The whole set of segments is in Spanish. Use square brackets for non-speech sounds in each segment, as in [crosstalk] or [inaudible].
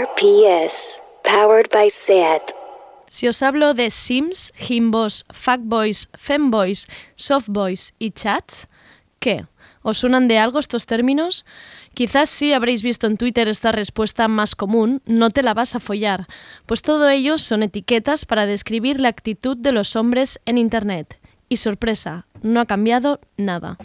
RPS, powered by SAT. Si os hablo de Sims, Himbos, Fuckboys, Femboys, Softboys y Chats, ¿qué? ¿Os suenan de algo estos términos? Quizás sí habréis visto en Twitter esta respuesta más común, no te la vas a follar, pues todo ello son etiquetas para describir la actitud de los hombres en Internet. Y sorpresa, no ha cambiado nada.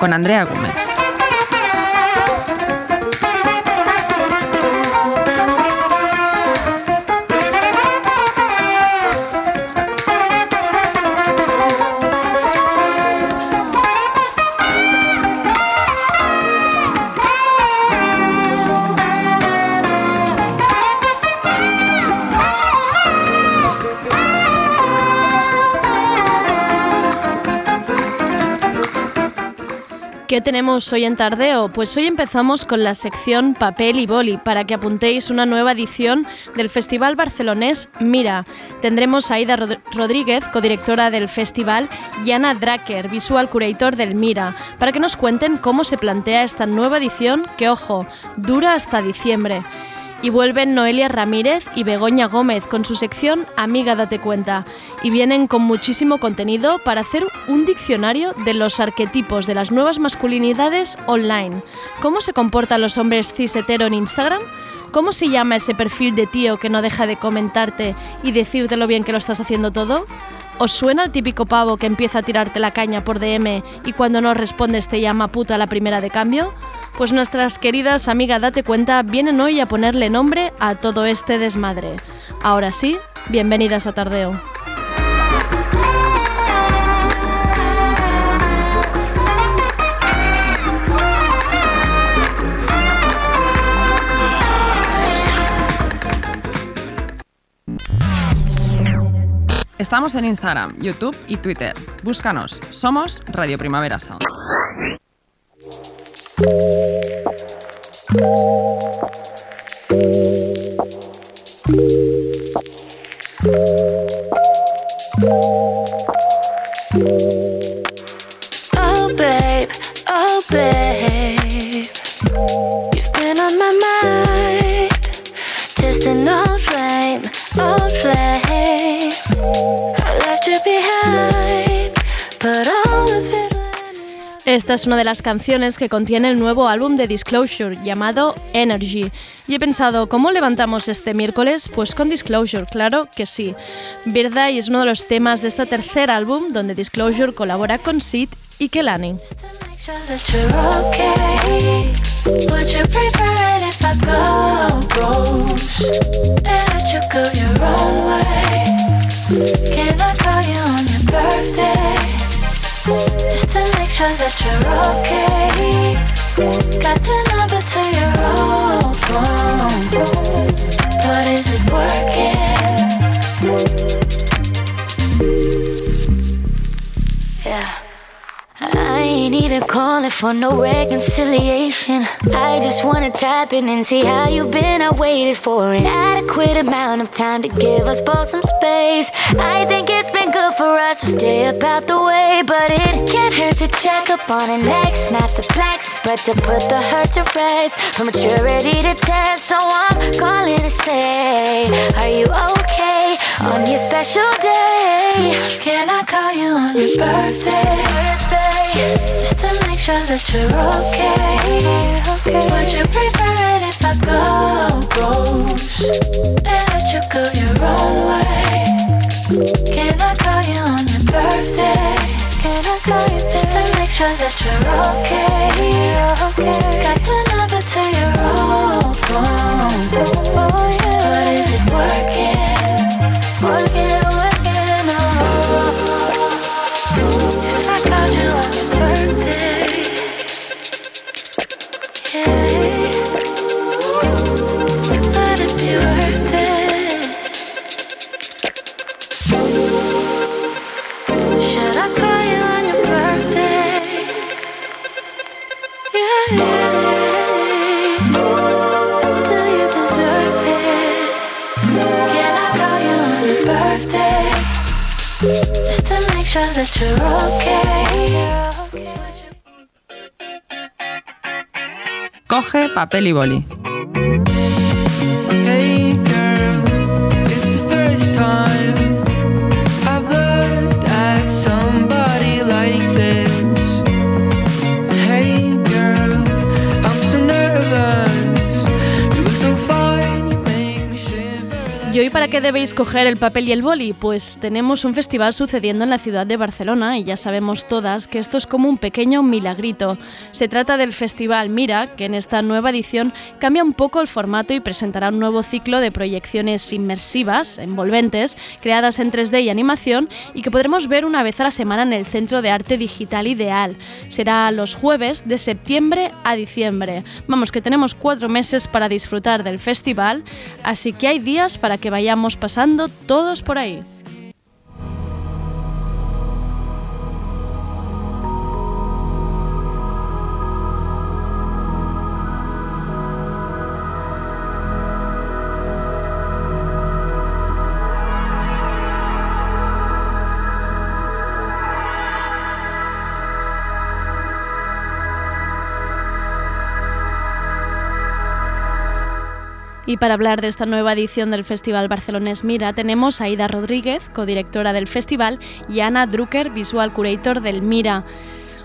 Con Andrea Gómez. ¿Qué tenemos hoy en Tardeo? Pues hoy empezamos con la sección Papel y Boli para que apuntéis una nueva edición del Festival Barcelonés Mira. Tendremos a Aida Rodríguez, codirectora del festival, y Ana Dracker, visual curator del Mira, para que nos cuenten cómo se plantea esta nueva edición que, ojo, dura hasta diciembre. Y vuelven Noelia Ramírez y Begoña Gómez con su sección Amiga Date Cuenta. Y vienen con muchísimo contenido para hacer un diccionario de los arquetipos de las nuevas masculinidades online. ¿Cómo se comportan los hombres cis hetero en Instagram? ¿Cómo se llama ese perfil de tío que no deja de comentarte y decirte lo bien que lo estás haciendo todo? ¿Os suena el típico pavo que empieza a tirarte la caña por DM y cuando no respondes te llama puta a la primera de cambio? Pues nuestras queridas amigas Date Cuenta vienen hoy a ponerle nombre a todo este desmadre. Ahora sí, bienvenidas a Tardeo. Estamos en Instagram, YouTube y Twitter. Búscanos. Somos Radio Primavera Sound. Oh, Esta es una de las canciones que contiene el nuevo álbum de Disclosure llamado Energy. Y he pensado, ¿cómo levantamos este miércoles? Pues con Disclosure, claro que sí. Verdad y es uno de los temas de este tercer álbum donde Disclosure colabora con Sid y Kelani. Just to make sure that you're okay. Got the number to your old phone, but is it working? Yeah. I ain't even calling for no reconciliation. I just wanna tap in and see how you've been. I waited for an adequate amount of time to give us both some space. I think good for us to stay about the way, but it can't hurt to check up on an ex, not to flex, but to put the hurt to rest. For maturity to test, so I'm calling to say, Are you okay on your special day? Can I call you on your birthday? birthday? Just to make sure that you're okay. Would you prefer it if I go ghost and let you go your own way? Can I call you on your birthday? Can I call you just to make sure that you're okay? Got the number to your old phone. Oh yeah, but is it working? Coge papel y boli. Qué debéis coger el papel y el boli? Pues tenemos un festival sucediendo en la ciudad de Barcelona y ya sabemos todas que esto es como un pequeño milagrito. Se trata del Festival Mira, que en esta nueva edición cambia un poco el formato y presentará un nuevo ciclo de proyecciones inmersivas, envolventes, creadas en 3D y animación y que podremos ver una vez a la semana en el Centro de Arte Digital Ideal. Será los jueves de septiembre a diciembre. Vamos, que tenemos cuatro meses para disfrutar del festival, así que hay días para que vayamos pasando todos por ahí. Y para hablar de esta nueva edición del Festival Barcelones Mira, tenemos a Ida Rodríguez, codirectora del festival, y Ana Drucker, visual curator del Mira.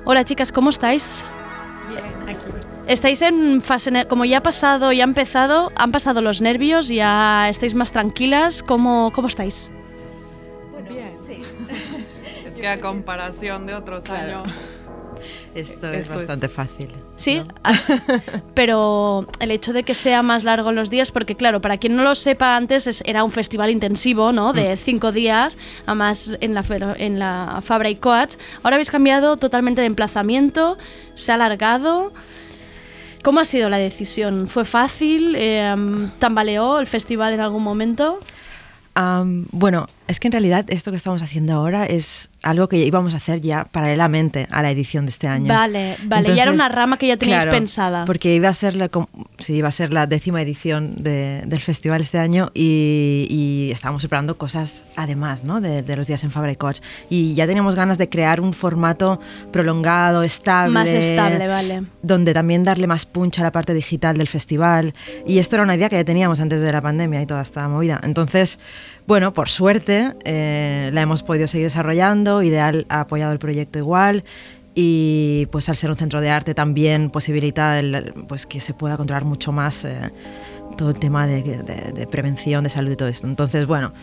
Hola chicas, ¿cómo estáis? Bien, aquí. ¿Estáis en fase, como ya ha pasado, ya ha empezado, han pasado los nervios, ya estáis más tranquilas? ¿Cómo, cómo estáis? Bien. [laughs] Es que a comparación de otros años, Esto es Esto es- bastante fácil. Sí, [laughs] Ah, pero el hecho de que sea más largo los días, porque claro, para quien no lo sepa antes, es- era un festival intensivo, ¿no? De cinco días, además en la, en la Fabra y Coats. Ahora habéis cambiado totalmente de emplazamiento, se ha alargado. ¿Cómo ha sido la decisión? ¿Fue fácil? Eh, ¿Tambaleó el festival en algún momento? Bueno, es que en realidad esto que estamos haciendo ahora es algo que íbamos a hacer ya paralelamente a la edición de este año. Vale, vale, ya era una rama que ya teníais claro, pensada. Porque iba a ser la, sí, iba a ser la décima edición de- del festival este año y, y estábamos preparando cosas además ¿no? de, de los días en Coach. Y ya teníamos ganas de crear un formato prolongado, estable. Más estable, vale. donde también darle más punch a la parte digital del festival. Y esto era una idea que ya teníamos antes de la pandemia y toda esta movida. Entonces, bueno, por suerte eh, la hemos podido seguir desarrollando. Ideal ha apoyado el proyecto igual. Y pues al ser un centro de arte también posibilita pues que se pueda controlar mucho más eh, todo el tema de, de- de prevención, de salud y todo esto. Entonces, bueno,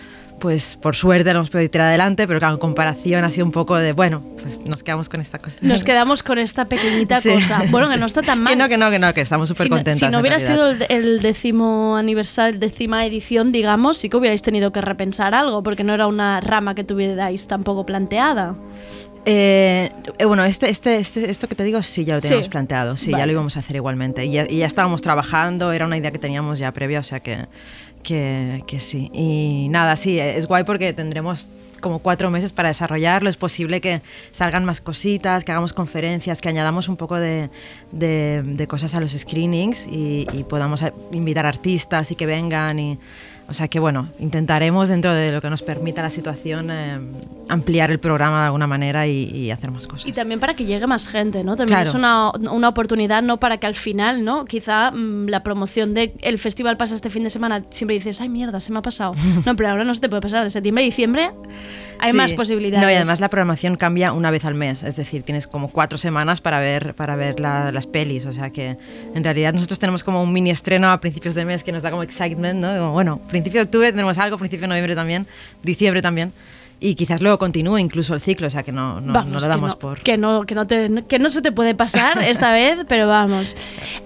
pues por suerte lo hemos podido tirar adelante, pero claro, en comparación ha sido un poco de, bueno, pues nos quedamos con esta cosa. Nos quedamos con esta pequeñita Sí. cosa. Bueno, que no está tan [laughs] mal. Que no, que no, que no, que estamos súper Si no- contentas. Si no hubiera realidad. sido el, el décimo aniversario, décima edición, digamos, sí que hubierais tenido que repensar algo, porque no era una rama que tuvierais tampoco planteada. Eh, eh, bueno, este, este, este- esto que te digo, sí, ya lo Sí. teníamos planteado, sí, Vale. ya lo íbamos a hacer igualmente. Y ya, y ya estábamos trabajando, era una idea que teníamos ya previa, o sea que, que, que sí. Y nada, sí, es guay porque tendremos como cuatro meses para desarrollarlo. Es posible que salgan más cositas, que hagamos conferencias, que añadamos un poco de, de- cosas a los screenings y, y podamos invitar artistas y que vengan. Y, o sea que bueno, intentaremos dentro de lo que nos permita la situación eh, ampliar el programa de alguna manera y, y hacer más cosas. Y también para que llegue más gente, ¿no? También Claro. es una, una oportunidad, ¿no? Para que al final, ¿no? Quizá mm, la promoción de el festival pasa este fin de semana, siempre dices, ay mierda, se me ha pasado. [laughs] No, pero ahora no se te puede pasar. De septiembre a diciembre hay Sí. más posibilidades. No, y además la programación cambia una vez al mes, es decir, tienes como cuatro semanas para ver, para ver la- las pelis, o sea que en realidad nosotros tenemos como un mini estreno a principios de mes que nos da como excitement, ¿no? Como, bueno, principio de octubre tenemos algo, principio de noviembre también, diciembre también, y quizás luego continúe incluso el ciclo, o sea que no, no, Vamos, no lo que damos no, por... Que no, que, no te- que no se te puede pasar [laughs] esta vez, pero vamos.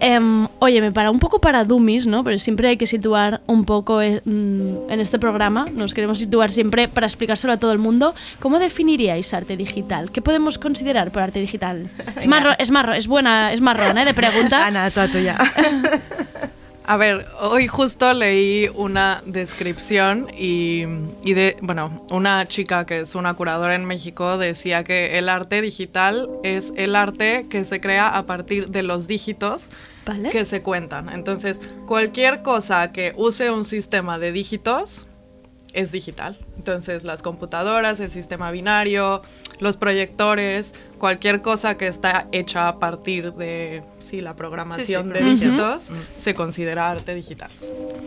Em, oye, me para un poco para dummies, ¿no? Pero siempre hay que situar un poco eh, mm, en este programa. Nos queremos situar siempre para explicárselo a todo el mundo. ¿Cómo definiríais arte digital? ¿Qué podemos considerar por arte digital? Es marrón, es marrón, es buena, es marrón, ¿eh? De pregunta. [laughs] Ana, toda tuya. [laughs] A ver, hoy justo leí una descripción y, y de, bueno, una chica que es una curadora en México decía que el arte digital es el arte que se crea a partir de los dígitos ¿Vale? que se cuentan. Entonces, cualquier cosa que use un sistema de dígitos es digital. Entonces las computadoras, el sistema binario, los proyectores, cualquier cosa que está hecha a partir de sí, la programación de dígitos se considera arte digital.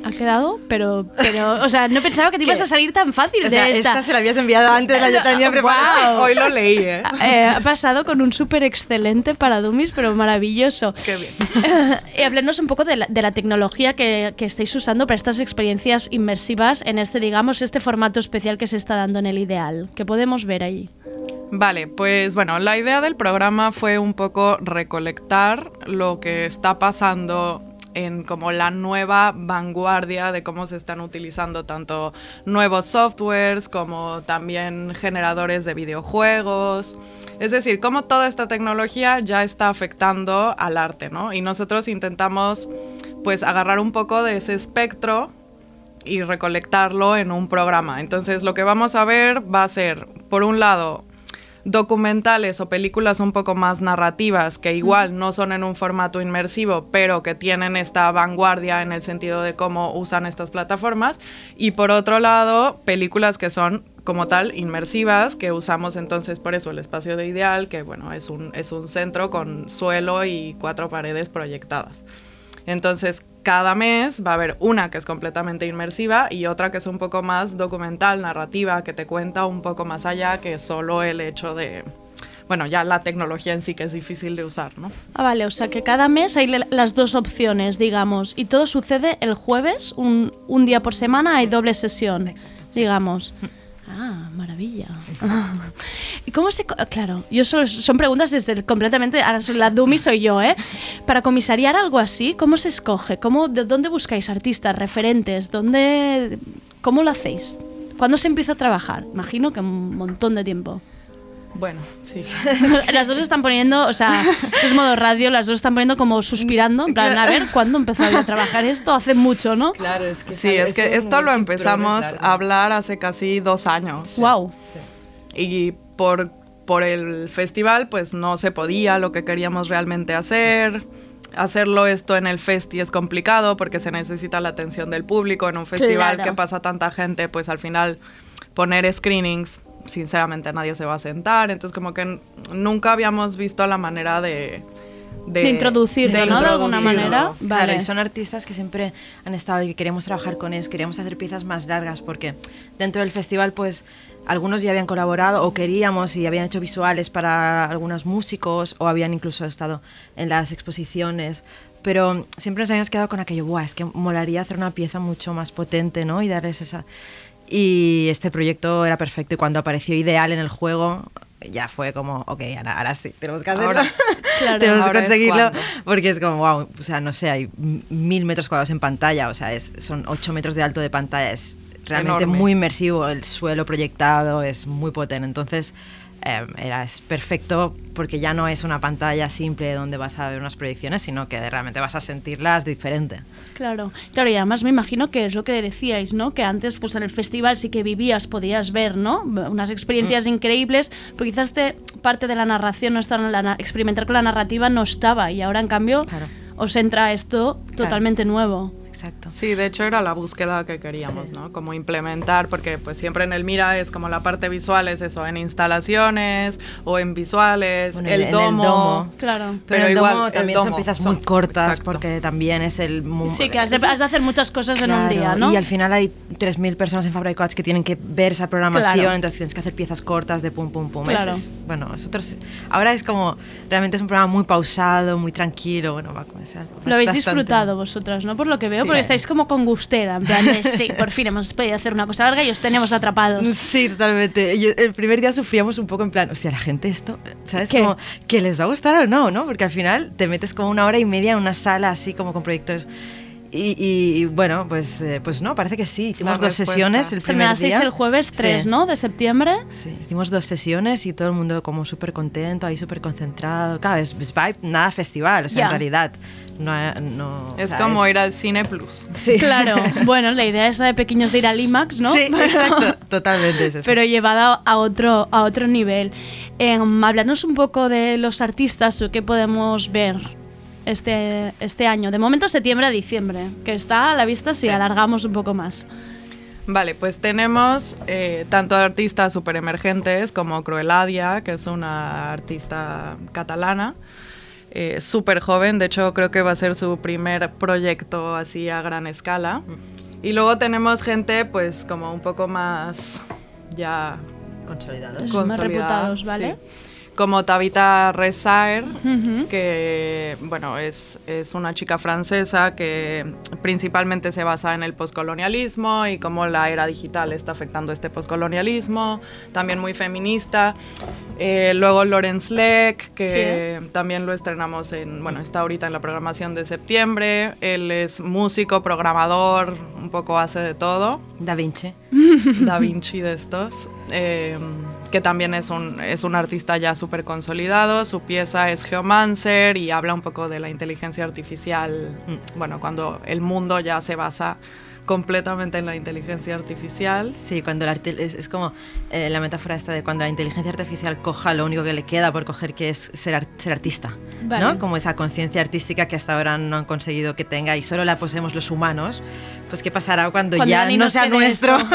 Ha quedado, pero, pero, o sea, no pensaba que te ibas ¿Qué? a salir tan fácil O de sea, esta. esta se la habías enviado antes, la [laughs] yo tenía preparada. Hoy lo leí, ¿eh? Eh, ha pasado con un súper excelente para Dummies, pero maravilloso. Qué bien. [laughs] y hablarnos un poco de la, de la tecnología que, que estáis usando para estas experiencias inmersivas en este, digamos, este formato especial que se está dando en el ideal. que podemos ver ahí? Vale, pues bueno, la idea del programa fue un poco recolectar lo que está pasando en como la nueva vanguardia de cómo se están utilizando tanto nuevos softwares como también generadores de videojuegos. Es decir, cómo toda esta tecnología ya está afectando al arte, ¿no? Y nosotros intentamos pues agarrar un poco de ese espectro y recolectarlo en un programa. Entonces lo que vamos a ver va a ser, por un lado, documentales o películas un poco más narrativas que igual no son en un formato inmersivo, pero que tienen esta vanguardia en el sentido de cómo usan estas plataformas. Y por otro lado, películas que son como tal inmersivas, que usamos entonces por eso el espacio de ideal, que bueno, es un, es un centro con suelo y cuatro paredes proyectadas. Entonces, cada mes va a haber una que es completamente inmersiva y otra que es un poco más documental, narrativa, que te cuenta un poco más allá que solo el hecho de, bueno, ya la tecnología en sí que es difícil de usar, ¿no? Ah, vale, o sea que cada mes hay las dos opciones, digamos, y todo sucede el jueves, un, un día por semana hay doble sesión, digamos. Ah, maravilla. ¿Y cómo se...? Claro, yo solo, son preguntas desde completamente... Ahora soy la dummy soy yo, ¿eh? Para comisariar algo así, ¿cómo se escoge? ¿Cómo, ¿De dónde buscáis artistas, referentes? ¿Dónde, ¿Cómo lo hacéis? ¿Cuándo se empieza a trabajar? Imagino que un montón de tiempo. Bueno, sí. [laughs] Las dos están poniendo, o sea, esto es modo radio, las dos están poniendo como suspirando, en plan, a ver, ¿cuándo empezó a trabajar esto? Hace mucho, ¿no? Claro, es que Sí, es que esto lo empezamos a hablar hace casi dos años. Wow. y por, por el festival pues no se podía lo que queríamos realmente hacer. Hacerlo esto en el festi es complicado porque se necesita la atención del público. En un festival Claro. que pasa tanta gente, pues al final poner screenings, sinceramente nadie se va a sentar. Entonces como que nunca habíamos visto la manera de... De introducirlo, ¿no? De alguna introducirlo. manera. Claro, Vale. y son artistas que siempre han estado y que queremos trabajar con ellos, queríamos hacer piezas más largas porque dentro del festival pues algunos ya habían colaborado o queríamos y habían hecho visuales para algunos músicos o habían incluso estado en las exposiciones, pero siempre nos habíamos quedado con aquello, Buah, es que molaría hacer una pieza mucho más potente, ¿no? Y darles esa... Y este proyecto era perfecto y cuando apareció Ideal en el juego ya fue como, ok, Ana, ahora sí, tenemos que hacerlo. Ahora. [laughs] Claro. tenemos que Ahora es conseguirlo cuando. porque es como, wow, o sea, no sé, hay mil metros cuadrados en pantalla, o sea, es, son ocho metros de alto de pantalla, es realmente Enorme. muy inmersivo, el suelo proyectado es muy potente, entonces eh, era, es perfecto porque ya no es una pantalla simple donde vas a ver unas proyecciones, sino que realmente vas a sentirlas diferente. Claro, claro, y además me imagino que es lo que decíais, ¿no? Que antes, pues en el festival sí que vivías, podías ver, ¿no? Unas experiencias increíbles, pero quizás te, parte de la narración no estaba la experimentar con la narrativa no estaba, y ahora en cambio Claro. os entra esto totalmente nuevo. Exacto. Sí, de hecho era la búsqueda que queríamos, ¿no? Como implementar, porque pues siempre en el Mira es como la parte visual es eso, en instalaciones o en visuales, Bueno, el, en el domo. domo. Claro. Pero, Pero el igual, domo el también son domo piezas son- muy cortas exacto. porque también es el... Sí, que has de, has de hacer muchas cosas en un Claro, día, ¿no? Y al final hay 3.000 personas en Fabra y Coats que tienen que ver esa programación, Claro. entonces tienes que hacer piezas cortas de pum, pum, pum. Claro. Es- bueno, nosotros, ahora es como, realmente es un programa muy pausado, muy tranquilo, bueno, va a comenzar. Lo habéis disfrutado vosotras, ¿no? Por lo que veo, Sí. Porque estáis como con gustera, en plan de, sí, por fin hemos podido hacer una cosa larga y os tenemos atrapados. Sí, totalmente. Yo- el primer día sufríamos un poco en plan, hostia, la gente esto, ¿sabes? ¿Qué? Como que les va a gustar o no, ¿no? Porque al final te metes como una hora y media en una sala así como con proyectores. Y, y, bueno, pues, eh, pues no, parece que sí. Hicimos La dos respuesta. sesiones el primer día. el jueves 3, Sí. ¿no? De septiembre. Sí, hicimos dos sesiones y todo el mundo como súper contento, ahí súper concentrado. Claro, es, es vibe, nada festival, o sea, Ya. en realidad. No, no, Es o sea, como ir al cine plus. Sí. Claro, [laughs] bueno, la idea esa de pequeños de ir al IMAX, ¿no? Sí, Pero- exacto, [laughs] totalmente es eso. Pero llevada a otro, a otro nivel. Em, hablarnos un poco de los artistas que podemos ver este, este año. De momento, septiembre a diciembre, que está a la vista si alargamos un poco más. Vale, pues tenemos eh, tanto artistas super emergentes como Crueladia, que es una artista catalana, eh, súper joven, de hecho creo que va a ser su primer proyecto así a gran escala. Y luego tenemos gente pues como un poco más ya Consolidados. Más consolidada, reputados, ¿vale? sí. Como Tabitha Rezaer, que bueno, es, es una chica francesa que principalmente se basa en el poscolonialismo y cómo la era digital está afectando este poscolonialismo, también muy feminista. Eh, luego Lawrence Leck, que también lo estrenamos en, bueno, está ahorita en la programación de septiembre. Él es músico, programador, un poco hace de todo. Da Vinci. Da Vinci de estos, eh, que también es un, es un artista ya súper consolidado. Su pieza es Geomancer y habla un poco de la inteligencia artificial, bueno, cuando el mundo ya se basa completamente en la inteligencia artificial. Sí, cuando la es, es como eh, la metáfora esta de cuando la inteligencia artificial coja lo único que le queda por coger, que es ser, ar- ser artista. Vale. ¿no? Como esa conciencia artística que hasta ahora no han conseguido que tenga y solo la poseemos los humanos. Pues qué pasará cuando, Cuando ya no sea nuestro. [laughs]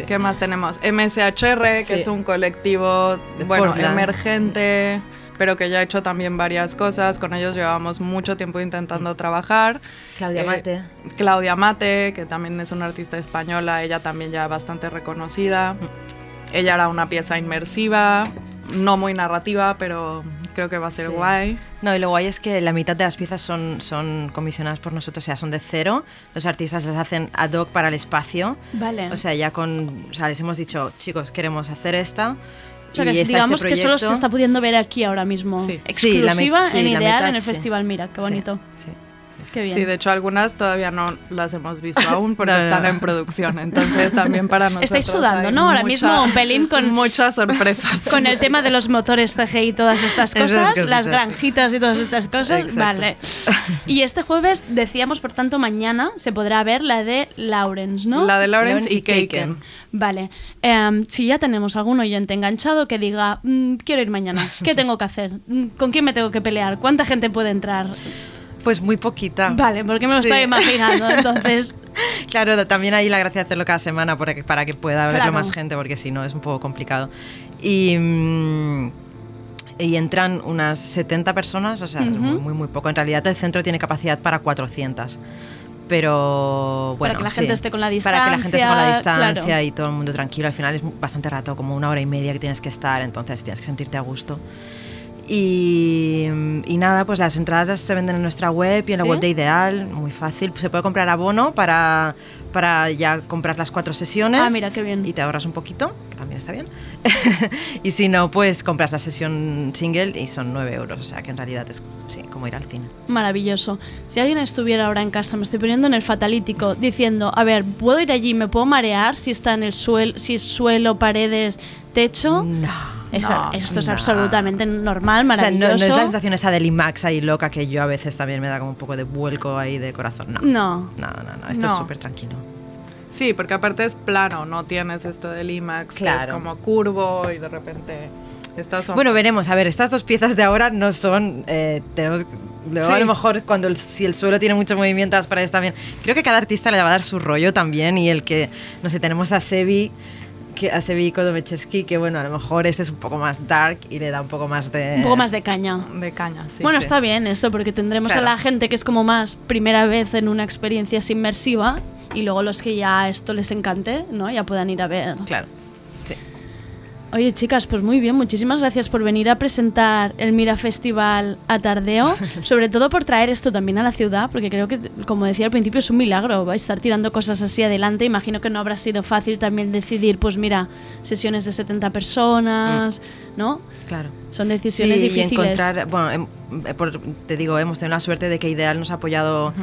Sí. ¿Qué más tenemos? MSHR, que Sí. es un colectivo, De bueno, Portland. emergente, pero que ya ha hecho también varias cosas. Con ellos llevábamos mucho tiempo intentando trabajar. Claudia Eh, Mate. Claudia Mate, que también es una artista española, ella también ya bastante reconocida. Ella era una pieza inmersiva, no muy narrativa, pero creo que va a ser Sí. guay. No, y lo guay es que la mitad de las piezas son, son comisionadas por nosotros, o sea, son de cero. Los artistas las hacen ad hoc para el espacio. Vale. O sea, ya con. O sea, les hemos dicho, chicos, queremos hacer esta. O sea, que está digamos este que solo se está pudiendo ver aquí ahora mismo. Sí. Sí, la mi- Exclusiva sí, en la Ideal mitad, en el sí. Festival Mira. Qué Sí, bonito. sí. Sí, de hecho algunas todavía no las hemos visto [laughs] aún porque No, están no. en producción. Entonces también para nosotros Estáis sudando, ¿no? Ahora mucha- mismo un pelín con- [laughs] muchas sorpresas. Con el tema de los motores CGI y todas estas cosas, las granjitas y todas estas cosas, Exacto. vale. [laughs] Y este jueves, decíamos, por tanto, mañana se podrá ver la de Lawrence, ¿no? La de Lawrence, Lawrence y y Kaken. Kaken. Vale. Em, si ya tenemos algún oyente enganchado que diga, "Mm, quiero ir mañana, ¿qué tengo que hacer? ¿Con quién me tengo que pelear? ¿Cuánta gente puede entrar? Pues muy poquita. Vale, porque me lo Sí. estoy imaginando, entonces... [laughs] Claro, también hay la gracia de hacerlo cada semana para que, para que pueda verlo Claro. más gente, porque si no es un poco complicado. Y, mm, y entran unas 70 personas, o sea, es muy, muy, muy poco. En realidad el centro tiene capacidad para 400. Pero bueno, que la sí. gente esté con la Para que la gente esté con la distancia, distancia claro. y todo el mundo tranquilo. Al final es bastante rato, como una hora y media que tienes que estar, entonces tienes que sentirte a gusto. Y, y nada, pues las entradas se venden en nuestra web y en ¿Sí? la web de Ideal, muy fácil. Se puede comprar abono para, para ya comprar las cuatro sesiones. Ah, mira, qué bien. Y te ahorras un poquito, que también está bien. [laughs] y si no, pues compras la sesión single y son 9 euros. O sea que en realidad es sí, como ir al cine. Maravilloso. Si alguien estuviera ahora en casa, me estoy poniendo en el fatalítico, diciendo, a ver, ¿puedo ir allí? ¿Me puedo marear si está en el suelo, si es suelo, paredes, techo? No. Es- no, esto es no. absolutamente normal, O sea, no, maravilloso. no es la sensación esa del IMAX ahí loca que yo a veces también me da como un poco de vuelco ahí de corazón. No. No. No, no, no. Esto No. es súper tranquilo. Sí, porque aparte es plano, no tienes esto del IMAX, que Claro. es como curvo y de repente estás... Bueno, veremos. A ver, estas dos piezas de ahora no son. eh, tenemos. luego Sí. A lo mejor cuando el, si el suelo tiene mucho movimiento, las paredes también. Creo que cada artista le va a dar su rollo también. Y el que, no sé, tenemos a Sebi, que, a Sebi Kodomechevsky, que bueno, a lo mejor este es un poco más dark y le da un poco más de. Un poco más de caña. de caña, sí. bueno, sí. está bien eso, porque tendremos Claro. a la gente que es como más primera vez en una experiencia así inmersiva y luego los que ya esto les encante, ¿no? Ya puedan ir a ver. Claro. Oye, chicas, pues muy bien, muchísimas gracias por venir a presentar el Mira Festival a Tardeo, [laughs] sobre todo por traer esto también a la ciudad, porque creo que, como decía al principio, es un milagro, vais a estar tirando cosas así adelante, imagino que no habrá sido fácil también decidir, pues mira, sesiones de 70 personas, ¿no? Claro. Son decisiones Sí, y difíciles. encontrar, bueno, em- eh, por- te digo, hemos tenido la suerte de que Ideal nos ha apoyado,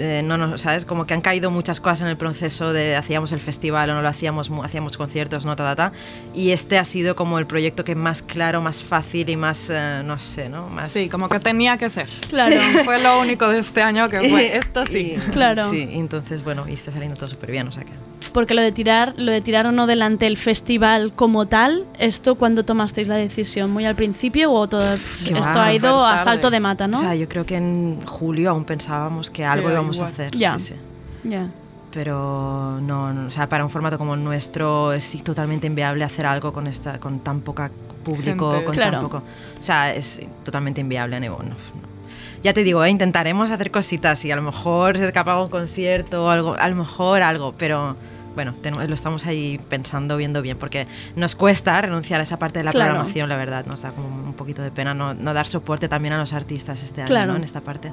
eh, no, no, sabes, como que han caído muchas cosas en el proceso de hacíamos el festival o no lo hacíamos, hacíamos conciertos, no, ta, ta, ta, y este ha sido como el proyecto que más claro, más fácil y más, eh, no sé, ¿no? Más, Sí, como que tenía que ser. Claro. Fue lo único de este año que fue [laughs] esto sí. Y- Claro. Sí, y entonces, bueno, y está saliendo todo súper bien, o sea que... Porque lo de tirar, lo de tirar o no delante el festival como tal, ¿esto cuándo tomasteis la decisión? ¿Muy al principio o todo? Que esto va, ha ido a salto de mata, ¿no? O sea, yo creo que en julio aún pensábamos que algo íbamos a igual. hacer. Ya. Sí, sí. Ya. pero no, no, o sea, para un formato como el nuestro es totalmente inviable hacer algo con esta con tan poca público, Gente. con Claro. tan poco, o sea, es totalmente inviable, no, no. Ya te digo, ¿eh? intentaremos hacer cositas y a lo mejor se escapa un concierto o algo, a lo mejor algo, pero bueno, tenemos- lo estamos ahí pensando, viendo bien, porque nos cuesta renunciar a esa parte de la Claro. programación, la verdad, nos da como un poquito de pena no, no dar soporte también a los artistas este año, Claro. ¿no? en esta parte.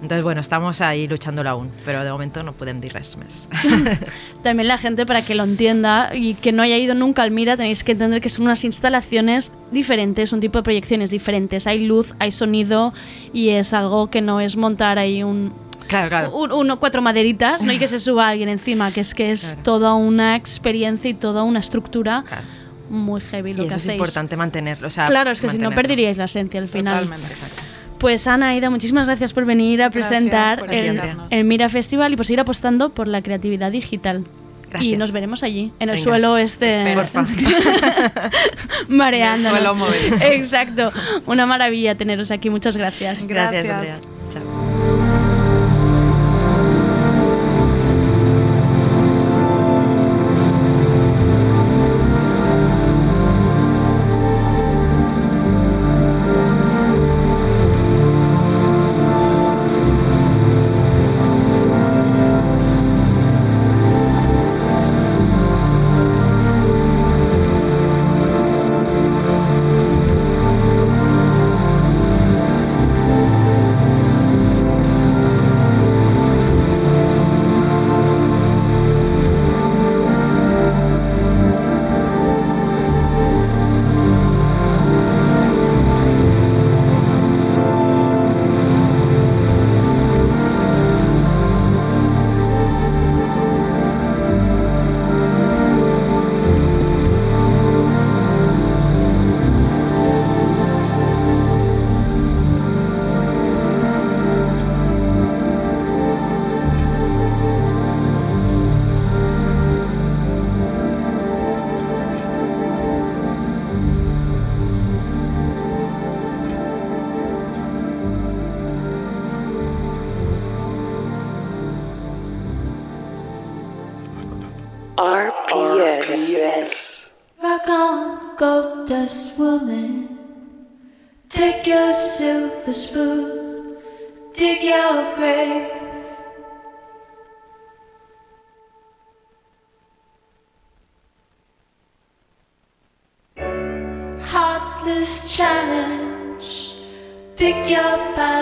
Entonces, bueno, estamos ahí luchándolo aún, pero de momento no pueden dir res més. [laughs] También la gente, para que lo entienda y que no haya ido nunca al Mira, tenéis que entender que son unas instalaciones diferentes, un tipo de proyecciones diferentes. Hay luz, hay sonido y es algo que no es montar ahí un, Claro, claro. un- uno, cuatro maderitas, no hay que se suba alguien encima, que es que es Claro. toda una experiencia y toda una estructura Claro. muy heavy lo Y que eso es hacéis. importante mantenerlo. O sea, Claro, es que si no perderíais la esencia al final. Totalmente. Pues Ana, Aida, muchísimas gracias por venir a presentar el, el Mira Festival y por seguir apostando por la creatividad digital. Y Gracias. nos veremos allí, en el Venga. suelo este Porfa. [laughs] mareando. El suelo movedizo. Exacto. Una maravilla teneros aquí. Muchas gracias. Gracias, Gracias. Andrea. Take your butt.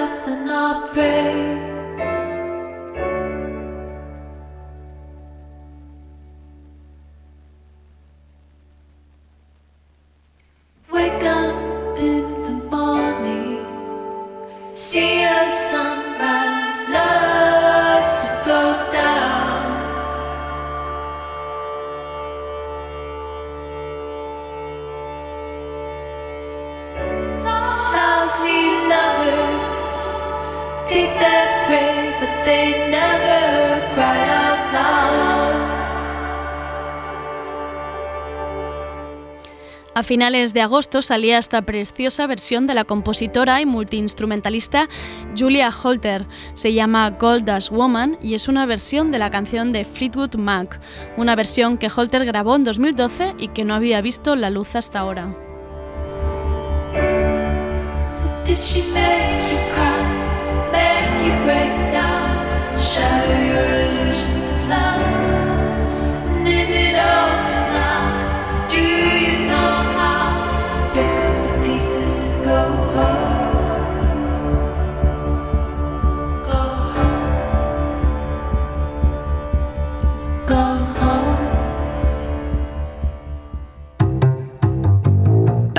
A finales de agosto salía esta preciosa versión de la compositora y multiinstrumentalista Julia Holter. Se llama Gold Dust Woman y es una versión de la canción de Fleetwood Mac, una versión que Holter grabó en 2012 y que no había visto la luz hasta ahora.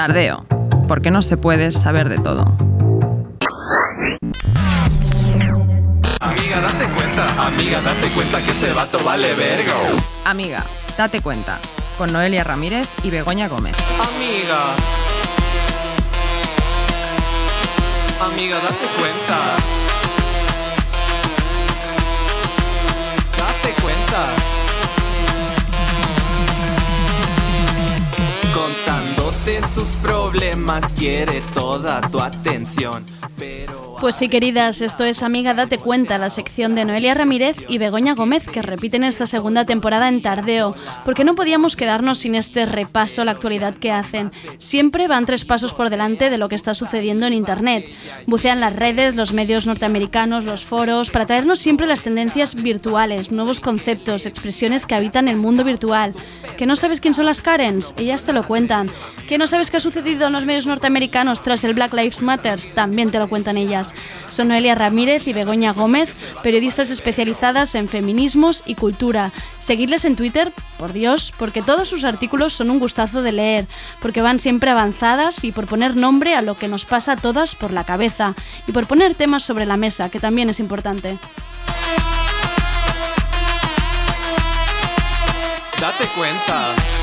Tardeo, porque no se puede saber de todo. Amiga, date cuenta, amiga, date cuenta que ese vato vale verga. Amiga, date cuenta, con Noelia Ramírez y Begoña Gómez. Amiga. Amiga, date cuenta. Date cuenta. Contándote sus problemas, quiere toda tu atención. Pues sí, queridas, esto es Amiga Date Cuenta, la sección de Noelia Ramírez y Begoña Gómez, que repiten esta segunda temporada en Tardeo, porque no podíamos quedarnos sin este repaso a la actualidad que hacen. Siempre van tres pasos por delante de lo que está sucediendo en Internet. Bucean las redes, los medios norteamericanos, los foros, para traernos siempre las tendencias virtuales, nuevos conceptos, expresiones que habitan el mundo virtual. ¿Que no sabes quién son las Karens? Ellas te lo cuentan. ¿Que no sabes qué ha sucedido en los medios norteamericanos tras el Black Lives Matter? También te lo cuentan ellas. Son Noelia Ramírez y Begoña Gómez, periodistas especializadas en feminismos y cultura. Seguidles en Twitter, por Dios, porque todos sus artículos son un gustazo de leer, porque van siempre avanzadas y por poner nombre a lo que nos pasa a todas por la cabeza y por poner temas sobre la mesa, que también es importante. Date cuenta.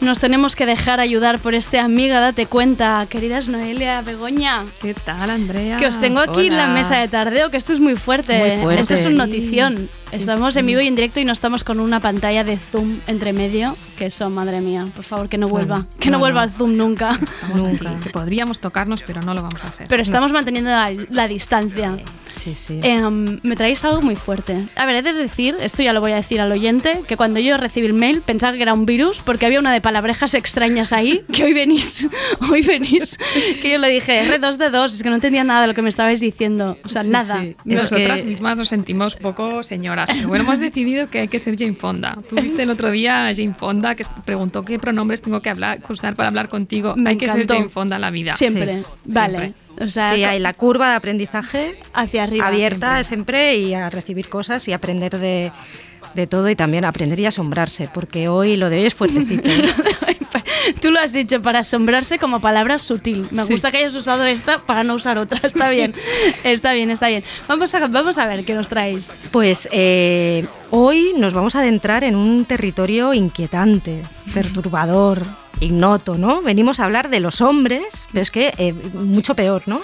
Nos tenemos que dejar ayudar por este amiga, date cuenta, queridas Noelia, Begoña. ¿Qué tal, Andrea? Que os tengo aquí en la Hola. mesa de tardeo, que esto es muy fuerte. Muy fuerte. Esto es un notición. Sí, estamos sí. en vivo y en directo y no estamos con una pantalla de Zoom entre medio. Que eso, madre mía, por favor, que no vuelva. que no, no, vuelva no. al Zoom nunca. Nunca. aquí, que podríamos tocarnos, pero no lo vamos a hacer. Pero estamos manteniendo la, la distancia. Sí, sí. Em, me traéis algo muy fuerte. A ver, he de decir, esto ya lo voy a decir al oyente, que cuando yo recibí el mail pensaba que era un virus porque había una de palabrejas extrañas ahí, que hoy venís, [laughs] hoy venís, que yo le dije, R2D2, es que no entendía nada de lo que me estabais diciendo, o sea, Sí, nada. sí. No- Nosotras que- mismas nos sentimos poco señoras, pero bueno, hemos decidido que hay que ser Jane Fonda. Tú [laughs] viste el otro día a Jane Fonda que preguntó qué pronombres tengo que hablar, usar para hablar contigo. Me hay que ser encantó. Jane Fonda en la vida. Siempre, vale. siempre. O sea, Sí, hay la curva de aprendizaje hacia arriba. abierta siempre. y a recibir cosas y aprender de, de todo y también aprender y asombrarse, porque hoy lo de hoy es fuertecito. [laughs] Tú lo has dicho para asombrarse como palabra sutil. Me gusta que hayas usado esta para no usar otra. Está bien, está bien, está bien. Vamos a, vamos a ver qué nos traéis. Pues eh, hoy nos vamos a adentrar en un territorio inquietante, perturbador, ignoto, ¿no? Venimos a hablar de los hombres, pero es que eh, mucho peor, ¿no?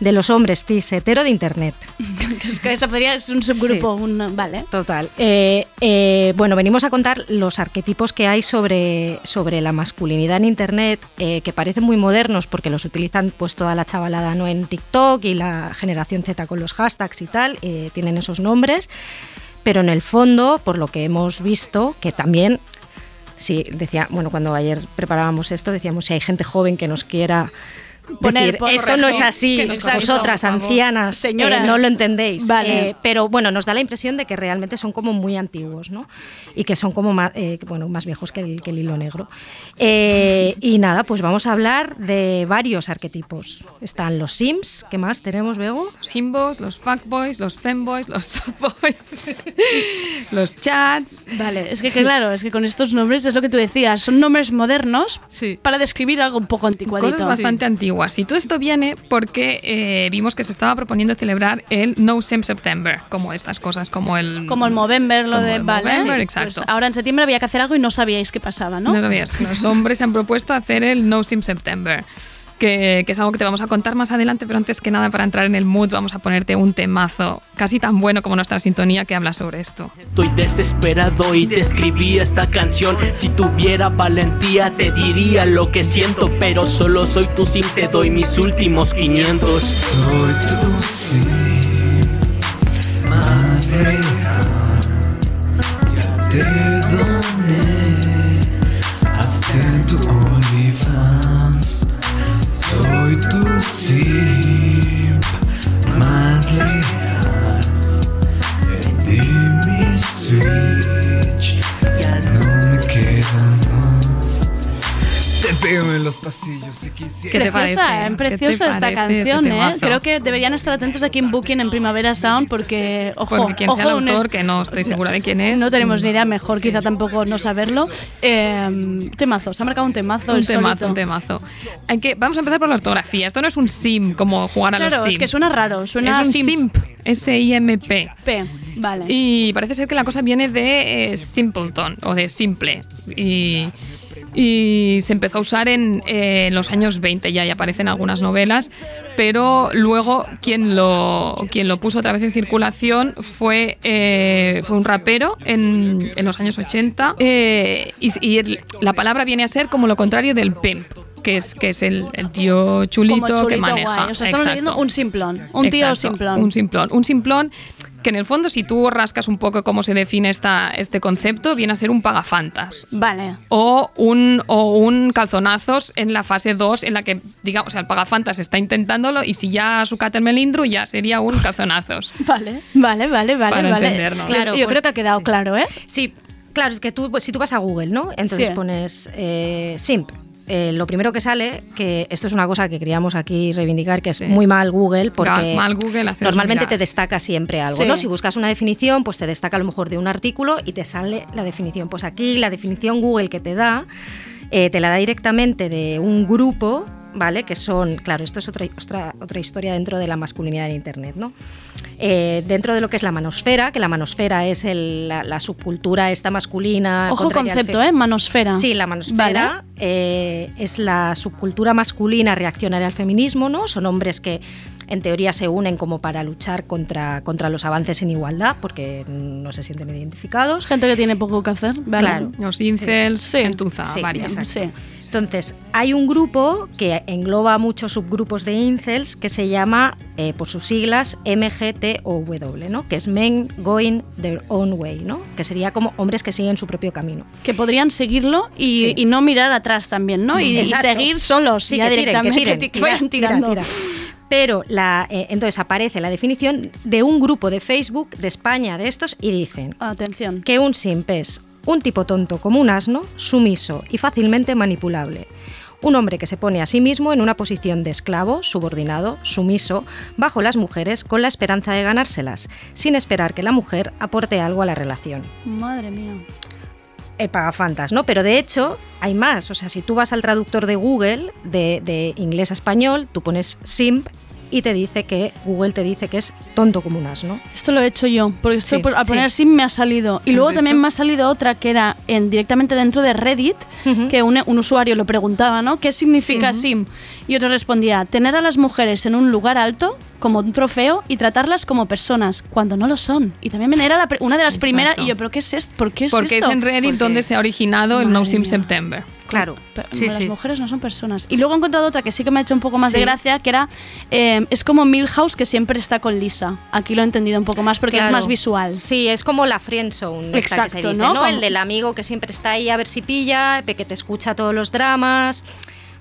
De los hombres cis hetero de Internet. [laughs] Es que esa podría ser un subgrupo, un, vale. Total. Eh, eh, bueno, venimos a contar los arquetipos que hay sobre, sobre la masculinidad en Internet, eh, que parecen muy modernos porque los utilizan pues toda la chavalada no en TikTok y la generación Z con los hashtags y tal, tienen esos nombres, pero en el fondo, por lo que hemos visto, que también, sí, decía, bueno, cuando ayer preparábamos esto, decíamos si hay gente joven que nos quiera... Poner decir, esto no es así, vosotras, ancianas, eh, Señoras. no lo entendéis. Vale. Eh, pero bueno, nos da la impresión de que realmente son como muy antiguos, ¿no? Y que son como más, eh, bueno, más viejos que el, que el hilo negro. Eh, y nada, pues vamos a hablar de varios arquetipos. Están los Sims, ¿qué más tenemos, Bego? Los himbos, los fuckboys, los femboys, los softboys, [laughs] los chats. Vale, es que, que claro, es que con estos nombres es lo que tú decías, son nombres modernos Sí. para describir algo un poco anticuadito. Cosas bastante antiguas. Y todo esto viene porque eh, vimos que se estaba proponiendo celebrar el No Sim September, como estas cosas, como el... Como el Movember, lo de vale. Movember, pues exacto. ahora en septiembre había que hacer algo y no sabíais qué pasaba, ¿no? No sabías los hombres se han propuesto hacer el No Sim September. Que, que es algo que te vamos a contar más adelante, pero antes que nada, para entrar en el mood, vamos a ponerte un temazo casi tan bueno como nuestra sintonía que habla sobre esto. Estoy desesperado y te escribí esta canción. Si tuviera valentía te diría lo que siento, pero solo soy tu sim, te doy mis últimos 500. Soy tu sí, más real. Ya te doné hasta en tu. Soy tu simp más leal. Perdí mi Switch, veo en los pasillos si quisiera. ¿Qué te preciosa, parece? ¿eh? ¿Qué te preciosa esta parece canción, este ¿eh? Creo que deberían estar atentos aquí en Booking en Primavera Sound porque, ojo, Porque quien sea el autor, que no estoy segura de quién es. No tenemos ni idea, mejor quizá tampoco no saberlo. Eh, temazo, se ha marcado un temazo. Un el temazo, solito. un temazo. Hay que, vamos a empezar por la ortografía. Esto no es un sim como jugar a Claro, los sims. es que suena raro, suena es un simp, S-I-M-P. P, vale. Y parece ser que la cosa viene de eh, Simpleton o de simple. Y, y se empezó a usar en, eh, en los años 20 ya, y aparecen algunas novelas, pero luego quien lo, quien lo puso otra vez en circulación fue, eh, fue un rapero en, en los años 80 eh, y, y el- la palabra viene a ser como lo contrario del pimp. que es, que es el, el tío chulito, que maneja. guay. O sea, estamos leyendo un simplón. Un tío simplón. Un simplón. Un simplón que en el fondo, si tú rascas un poco cómo se define esta, este concepto, viene a ser un pagafantas. Vale. O un, o un calzonazos en la fase 2, en la que, digamos, o sea, el pagafantas está intentándolo y si ya su el melindro, ya sería un calzonazos. [laughs] Vale, vale, vale, vale. Para vale. entendernos. Claro, Yo pues, creo que ha quedado claro, ¿eh? Sí, claro, es que tú, pues, si tú vas a Google, ¿no? Entonces Sí. pones eh, simp. Eh, lo primero que sale, que esto es una cosa que queríamos aquí reivindicar, que es muy mal Google, porque mal Google, normalmente mirar. te destaca siempre algo, Sí. ¿no? Si buscas una definición, pues te destaca a lo mejor de un artículo y te sale la definición. Pues aquí la definición Google que te da, eh, te la da directamente de un grupo, ¿vale? Que son, claro, esto es otra, otra, otra historia dentro de la masculinidad en Internet, ¿no? Eh, dentro de lo que es la manosfera, que la manosfera es el- la, la subcultura esta masculina. Ojo concepto, ¿eh? Manosfera. Sí, la manosfera Vale. eh, es la subcultura masculina reaccionaria al feminismo, ¿no? Son hombres que en teoría se unen como para luchar contra, contra los avances en igualdad, porque no se sienten identificados. Gente que tiene poco que hacer. Vale. Claro. Los incels, Sí. gentuza, Sí, varias. exacto. Sí. Entonces, hay un grupo que engloba muchos subgrupos de incels que se llama, eh, por sus siglas, MGTOW, ¿no? Que es Men Going Their Own Way, ¿no? Que sería como hombres que siguen su propio camino. Que podrían seguirlo y, Sí. y no mirar atrás también, ¿no? Y, seguir solos, Sí, ya que tiren, que directamente. tiren, [laughs] que vayan tira, tirando. tira. Pero la, eh, entonces aparece la definición de un grupo de Facebook de España de estos y dicen Atención. que un simp es un tipo tonto como un asno, sumiso y fácilmente manipulable. Un hombre que se pone a sí mismo en una posición de esclavo, subordinado, sumiso, bajo las mujeres con la esperanza de ganárselas, sin esperar que la mujer aporte algo a la relación Madre mía. el pagafantas, ¿no? Pero de hecho hay más. O sea, si tú vas al traductor de Google de, de inglés a español, tú pones simp y te dice que Google te dice que es tonto como un asno. Esto lo he hecho yo, porque estoy Sí, por- al sí. poner sim me ha salido. Y ¿Has luego también me ha salido otra que era en, directamente dentro de Reddit, que un, un usuario lo preguntaba, ¿no? ¿Qué significa sim? Y otro respondía, tener a las mujeres en un lugar alto, como un trofeo, y tratarlas como personas, cuando no lo son. Y también era la una de las Exacto. primeras, y yo, ¿pero qué es esto? ¿Por qué es Porque esto? es en Reddit Porque- donde se ha originado el No Sim mía. September. Claro. Sí, las sí. mujeres no son personas. Y luego he encontrado otra que sí que me ha hecho un poco más de Sí. gracia, que era, eh, es como Milhouse que siempre está con Lisa. Aquí lo he entendido un poco más porque es más visual. Sí, es como la friendzone. esta que se Exacto, dice, ¿no? El del amigo que siempre está ahí a ver si pilla, que te escucha todos los dramas.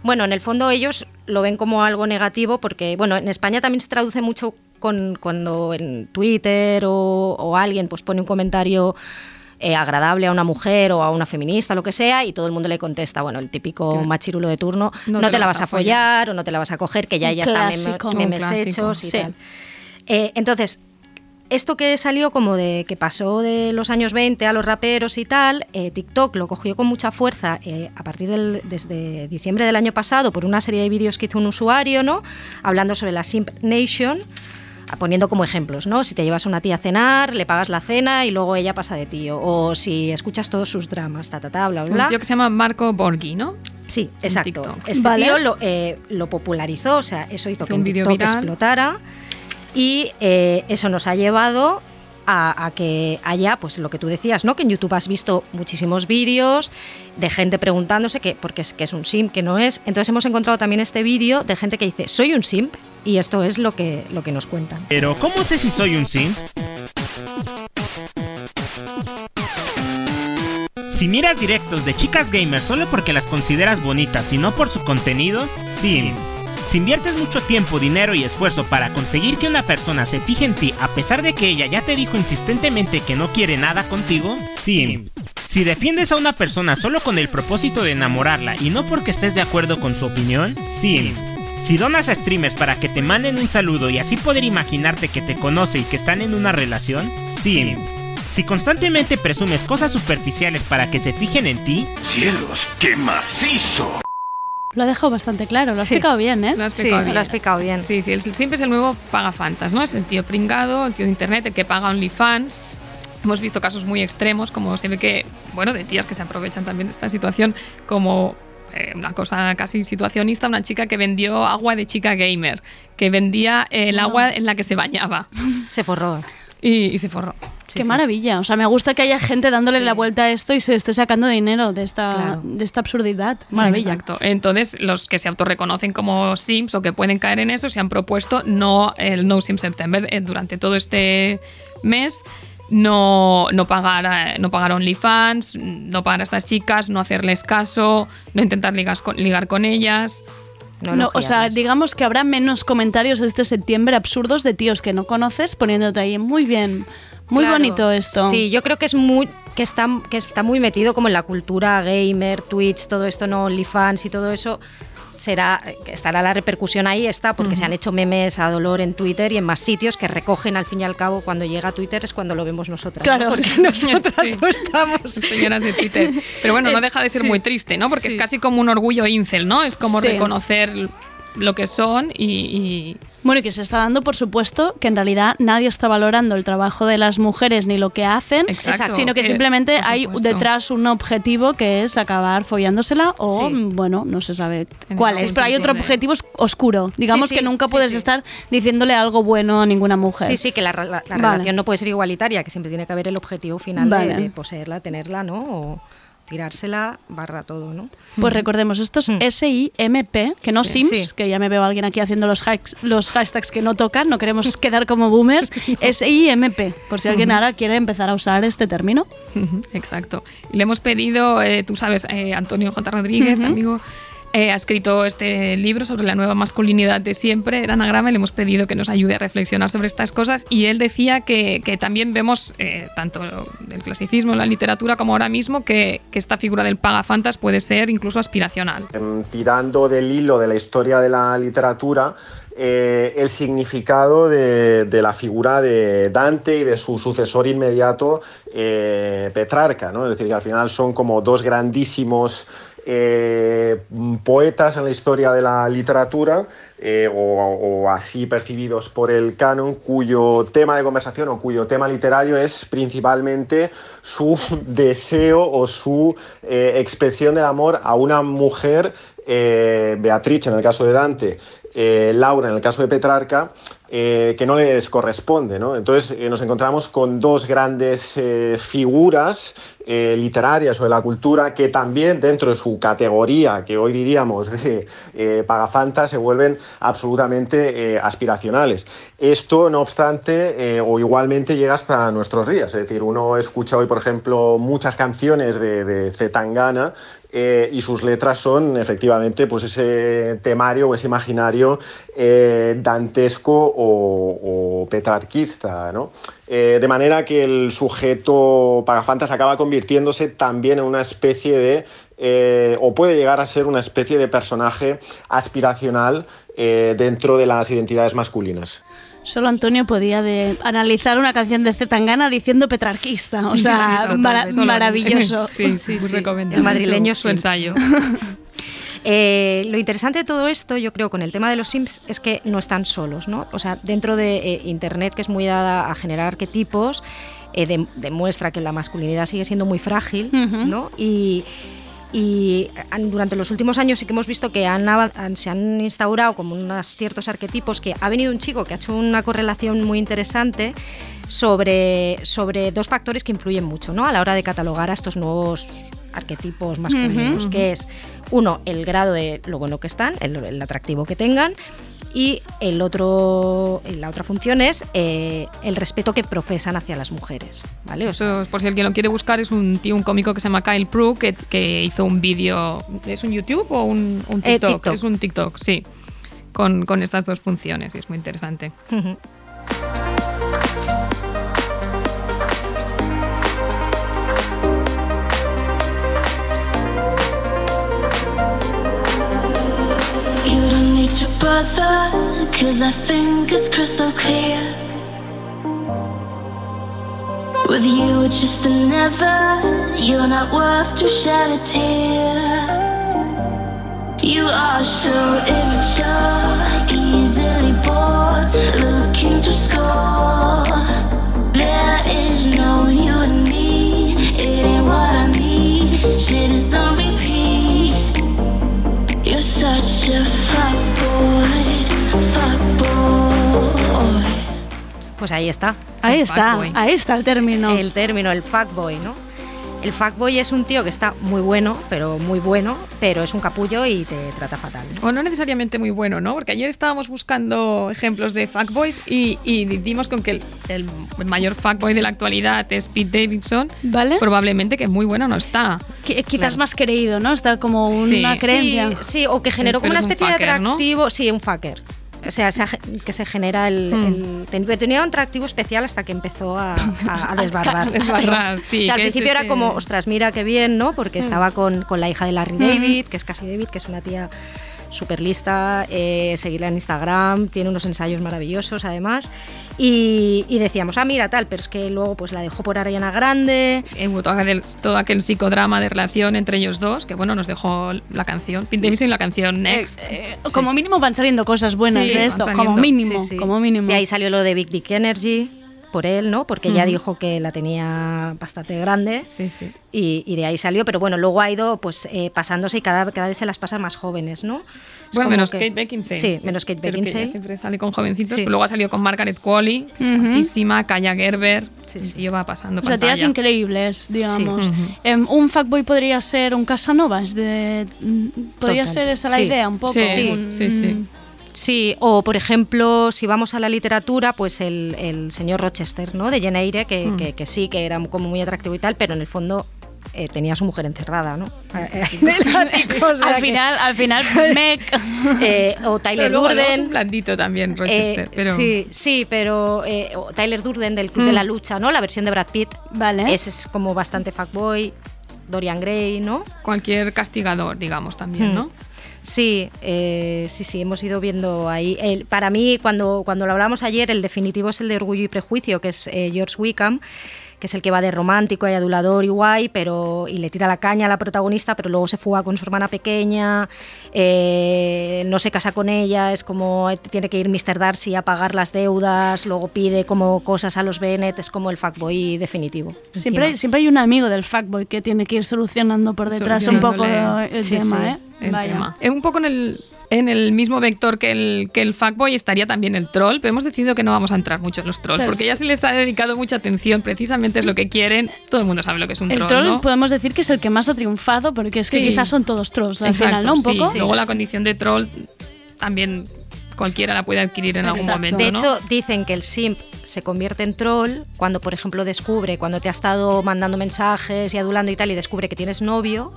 Bueno, en el fondo ellos lo ven como algo negativo porque, bueno, en España también se traduce mucho con, cuando en Twitter o, o alguien pues pone un comentario eh, agradable a una mujer o a una feminista, lo que sea, y todo el mundo le contesta, bueno, el típico machirulo de turno, no, te, la vas a follar o no te la vas a coger, que ya ya está clásico. meme- Un memes hechos y Sí. tal. Eh, entonces, esto que salió como de que pasó de los años 20 a los raperos y tal, eh, TikTok lo cogió con mucha fuerza eh, a partir del desde diciembre del año pasado por una serie de vídeos que hizo un usuario, ¿no? Hablando sobre la Simp Nation, poniendo como ejemplos, ¿no? Si te llevas a una tía a cenar, le pagas la cena y luego ella pasa de tío, o si escuchas todos sus dramas, ta ta ta, bla bla. Un tío que se llama Marco Borghi, ¿no? Sí, exacto. TikTok. Este Vale. tío lo, eh, lo popularizó, o sea, eso hizo que un TikTok explotara y eh, eso nos ha llevado a, que haya, pues lo que tú decías, ¿no? Que en YouTube has visto muchísimos vídeos de gente preguntándose que, porque es, que es un simp, que no es. Entonces hemos encontrado también este vídeo de gente que dice, soy un simp, y esto es lo que, lo que nos cuentan. Pero ¿cómo sé si soy un simp? Si miras directos de chicas gamers solo porque las consideras bonitas y no por su contenido, simp. Si inviertes mucho tiempo, dinero y esfuerzo para conseguir que una persona se fije en ti a pesar de que ella ya te dijo insistentemente que no quiere nada contigo, simp. Si defiendes a una persona solo con el propósito de enamorarla y no porque estés de acuerdo con su opinión, simp. Si donas a streamers para que te manden un saludo y así poder imaginarte que te conoce y que están en una relación, simp. Si constantemente presumes cosas superficiales para que se fijen en ti, ¡Cielos, qué macizo! Lo ha dejado bastante claro, lo has Sí. explicado bien, ¿eh? Lo has Sí, explicado bien. lo has bien. Sí, sí, el simp es el nuevo pagafantas, ¿no? Es el tío pringado, el tío de internet, el que paga OnlyFans. Hemos visto casos muy extremos, como se ve que, bueno, de tías que se aprovechan también de esta situación, como eh, una cosa casi situacionista, una chica que vendió agua de chica gamer, que vendía el Ah. agua en la que se bañaba Se forró. y, y se forró. Qué maravilla. O sea, me gusta que haya gente dándole la vuelta a esto y se esté sacando dinero de esta, Claro. de esta absurdidad. Maravilla. Exacto. Entonces, los que se autorreconocen como Sims o que pueden caer en eso se han propuesto no el No Sim September eh, durante todo este mes. No, no pagar eh, no pagar OnlyFans, no pagar a estas chicas, no hacerles caso, no intentar ligas con- ligar con ellas. No, o sea, digamos que habrá menos comentarios este septiembre absurdos de tíos que no conoces poniéndote ahí. Muy bien, muy Claro. bonito esto. Sí, yo creo que es muy que está, que está muy metido como en la cultura gamer, Twitch, todo esto, no OnlyFans y todo eso. Será, estará la repercusión ahí, está, porque se han hecho memes a dolor en Twitter y en más sitios que recogen al fin y al cabo cuando llega a Twitter es cuando lo vemos nosotras. ¿no? Claro. porque [laughs] nosotras Sí. no estamos. Señoras de Twitter. [laughs] Pero bueno, no deja de ser Sí. muy triste, ¿no? Porque es casi como un orgullo incel, ¿no? Es como reconocer lo que son y, y- Bueno, y que se está dando, por supuesto, que en realidad nadie está valorando el trabajo de las mujeres ni lo que hacen, Exacto. sino que Eh, simplemente hay detrás un objetivo que es acabar follándosela o, Sí. bueno, no se sabe cuál es, pero hay otro de- objetivo os- oscuro. Digamos Sí, que nunca puedes estar diciéndole algo bueno a ninguna mujer. Sí, sí, que la, la- la Vale. relación no puede ser igualitaria, que siempre tiene que haber el objetivo final de- poseerla, tenerla, ¿no? O tirársela, barra todo, ¿no? Pues recordemos, esto es S-I-M-P, que no Sí. Sims, Sí. que ya me veo a alguien aquí haciendo los, hacks, los hashtags que no tocan, no queremos [laughs] quedar como boomers. S-I-M-P, por si alguien ahora quiere empezar a usar este término. Exacto. Y le hemos pedido, eh, tú sabes, eh, Antonio J. Rodríguez, amigo, eh, ha escrito este libro sobre la nueva masculinidad de siempre, el anagrama, y le hemos pedido que nos ayude a reflexionar sobre estas cosas. Y él decía que, también vemos, eh, tanto el clasicismo la literatura como ahora mismo, que, esta figura del pagafantas puede ser incluso aspiracional. Em, tirando del hilo de la historia de la literatura, eh, el significado de, de la figura de Dante y de su sucesor inmediato, eh, Petrarca, ¿no? Es decir, que al final son como dos grandísimos eh, poetas en la historia de la literatura, eh, o, así percibidos por el canon, cuyo tema de conversación o cuyo tema literario es principalmente su [laughs] deseo o su eh, expresión del amor a una mujer, Beatriz en el caso de Dante, Laura en el caso de Petrarca, eh, que no les corresponde. ¿no? Entonces eh, nos encontramos con dos grandes eh, figuras literarias o de la cultura que también dentro de su categoría, que hoy diríamos [laughs] de pagafanta, se vuelven absolutamente aspiracionales. Esto, no obstante, o igualmente llega hasta nuestros días. Es decir, uno escucha hoy, por ejemplo, muchas canciones de, Zetangana y sus letras son efectivamente pues ese temario o ese imaginario dantesco o, o petrarquista, ¿no? Eh, de manera que el sujeto pagafantas acaba convirtiéndose también en una especie de, eh, o puede llegar a ser una especie de personaje aspiracional eh, dentro de las identidades masculinas. Solo Antonio podía de analizar una canción de Zetangana diciendo petrarquista. O Sí, sea, sí, mara- maravilloso. [laughs] Sí, sí, muy recomendable. El madrileño su, su sí. ensayo. [laughs] Eh, lo interesante de todo esto, yo creo, con el tema de los Sims, es que no están solos, ¿no? O sea, dentro de eh, Internet, que es muy dada a generar arquetipos, eh, de- demuestra que la masculinidad sigue siendo muy frágil, ¿no? Y, durante los últimos años sí que hemos visto que han, ava- han- se han instaurado como unos ciertos arquetipos que ha venido un chico que ha hecho una correlación muy interesante sobre, sobre dos factores que influyen mucho ¿no? a la hora de catalogar a estos nuevos arquetipos masculinos, Ujú. que es uno, el grado de lo bueno que están, el, el atractivo que tengan, y el otro, la otra función es eh, el respeto que profesan hacia las mujeres. ¿vale? O sea, Esto, por si alguien lo quiere buscar, es un tío, un cómico que se llama Kyle Prue, que, que hizo un vídeo. ¿Es un YouTube o un, un Eh, TikTok? Es un TikTok, sí. Con, con estas dos funciones y es muy interesante. Brother, cause I think it's crystal clear. With you, it's just a never. You're not worth to shed a tear. You are so immature, easily bored, looking to score. Pues ahí está. Ahí el está, ahí está el término. El término, el fuckboy, ¿no? El fuckboy es un tío que está muy bueno, pero muy bueno, pero es un capullo y te trata fatal. ¿no? O no necesariamente muy bueno, ¿no? Porque ayer estábamos buscando ejemplos de fuckboys y, y dimos con que el, el mayor fuckboy de la actualidad es Pete Davidson. ¿Vale? Probablemente que muy bueno no está. Qui- Quizás más creído, ¿no? Está como una Sí. creencia. Sí, sí, o que generó como Pero una es un especie de fucker, ¿no? atractivo. Sí, un fucker. O sea, que se genera el, Hmm. el- ten- Tenía un atractivo especial hasta que empezó a, a- a [laughs] desbarrar, sí, O sea, al principio era ese- como, ostras, mira qué bien, ¿no? Porque Hmm. estaba con, con la hija de Larry Hmm. David, que es casi David, que es una tía súper lista, eh, seguirla en Instagram, tiene unos ensayos maravillosos además. Y, y decíamos, ah, mira, tal, pero es que luego pues la dejó por Ariana Grande. Eh, hubo todo aquel, todo aquel psicodrama de relación entre ellos dos, que bueno, nos dejó la canción, Pete Davidson y la canción Next. Como mínimo van saliendo cosas buenas Sí, de esto, como mínimo, Sí, sí. como mínimo. Y ahí salió lo de Big Dick Energy por él, ¿no? Porque ella dijo que la tenía bastante grande. Sí, sí. Y, y de ahí salió, pero bueno, luego ha ido pues eh, pasándose y cada, cada vez se las pasa más jóvenes, ¿no? Es Bueno, menos que- Kate Beckinsale. Sí, menos Kate ella Beckinsale. siempre sale con jovencitos. Sí. pero luego ha salido con Margaret Qualley, que es guapísima, Kaya Gerber. el tío va pasando O sea, tías pantalla. increíbles, digamos. Ujú. Em, un fuckboy podría ser un Casanova, es de, mm, podría Total. ser esa la Sí. idea un poco. Sí, un- sí, sí. Sí, o por ejemplo, si vamos a la literatura, pues el, el señor Rochester, ¿no? De Jane Eyre, que, Mm. que- que sí, que era como muy atractivo y tal, pero en el fondo eh, tenía a su mujer encerrada, ¿no? [laughs] [laughs] al final, al final, [laughs] Meg. Eh, o Tyler Pero Durden. un blandito también, Rochester. Eh, pero... Sí, sí, pero eh, o Tyler Durden del Club de Mm. la Lucha, ¿no? La versión de Brad Pitt. Vale. Ese es como bastante fuckboy. Dorian Gray, ¿no? Cualquier castigador, digamos, también, Mm. ¿no? Sí, eh, sí, sí, hemos ido viendo ahí. El- para mí, cuando, cuando lo hablamos ayer, el definitivo es el de Orgullo y Prejuicio, que es eh, George Wickham, que es el que va de romántico y adulador y guay, pero y le tira la caña a la protagonista, pero luego se fuga con su hermana pequeña, eh, no se casa con ella, es como eh, tiene que ir Mr. Darcy a pagar las deudas, luego pide como cosas a los Bennett, es como el fuckboy definitivo. Siempre, hay- siempre hay un amigo del fuckboy que tiene que ir solucionando por detrás un poco el Sí, tema, sí, ¿eh? El Vaya. tema. Eh, Un poco en el, en el mismo vector que el, que el fuckboy estaría también el troll, pero hemos decidido que no vamos a entrar mucho en los trolls, porque ya se les ha dedicado mucha atención, precisamente es lo que quieren, todo el mundo sabe lo que es un El troll, troll ¿no? podemos decir que es el que más ha triunfado porque es que Sí. quizás son todos trolls al Exacto, final, ¿no? Un sí. poco. Luego la condición de troll también cualquiera la puede adquirir en algún Exacto. momento, De ¿no? hecho, dicen que el simp se convierte en troll cuando, por ejemplo, descubre, cuando te ha estado mandando mensajes y adulando y tal, y descubre que tienes novio,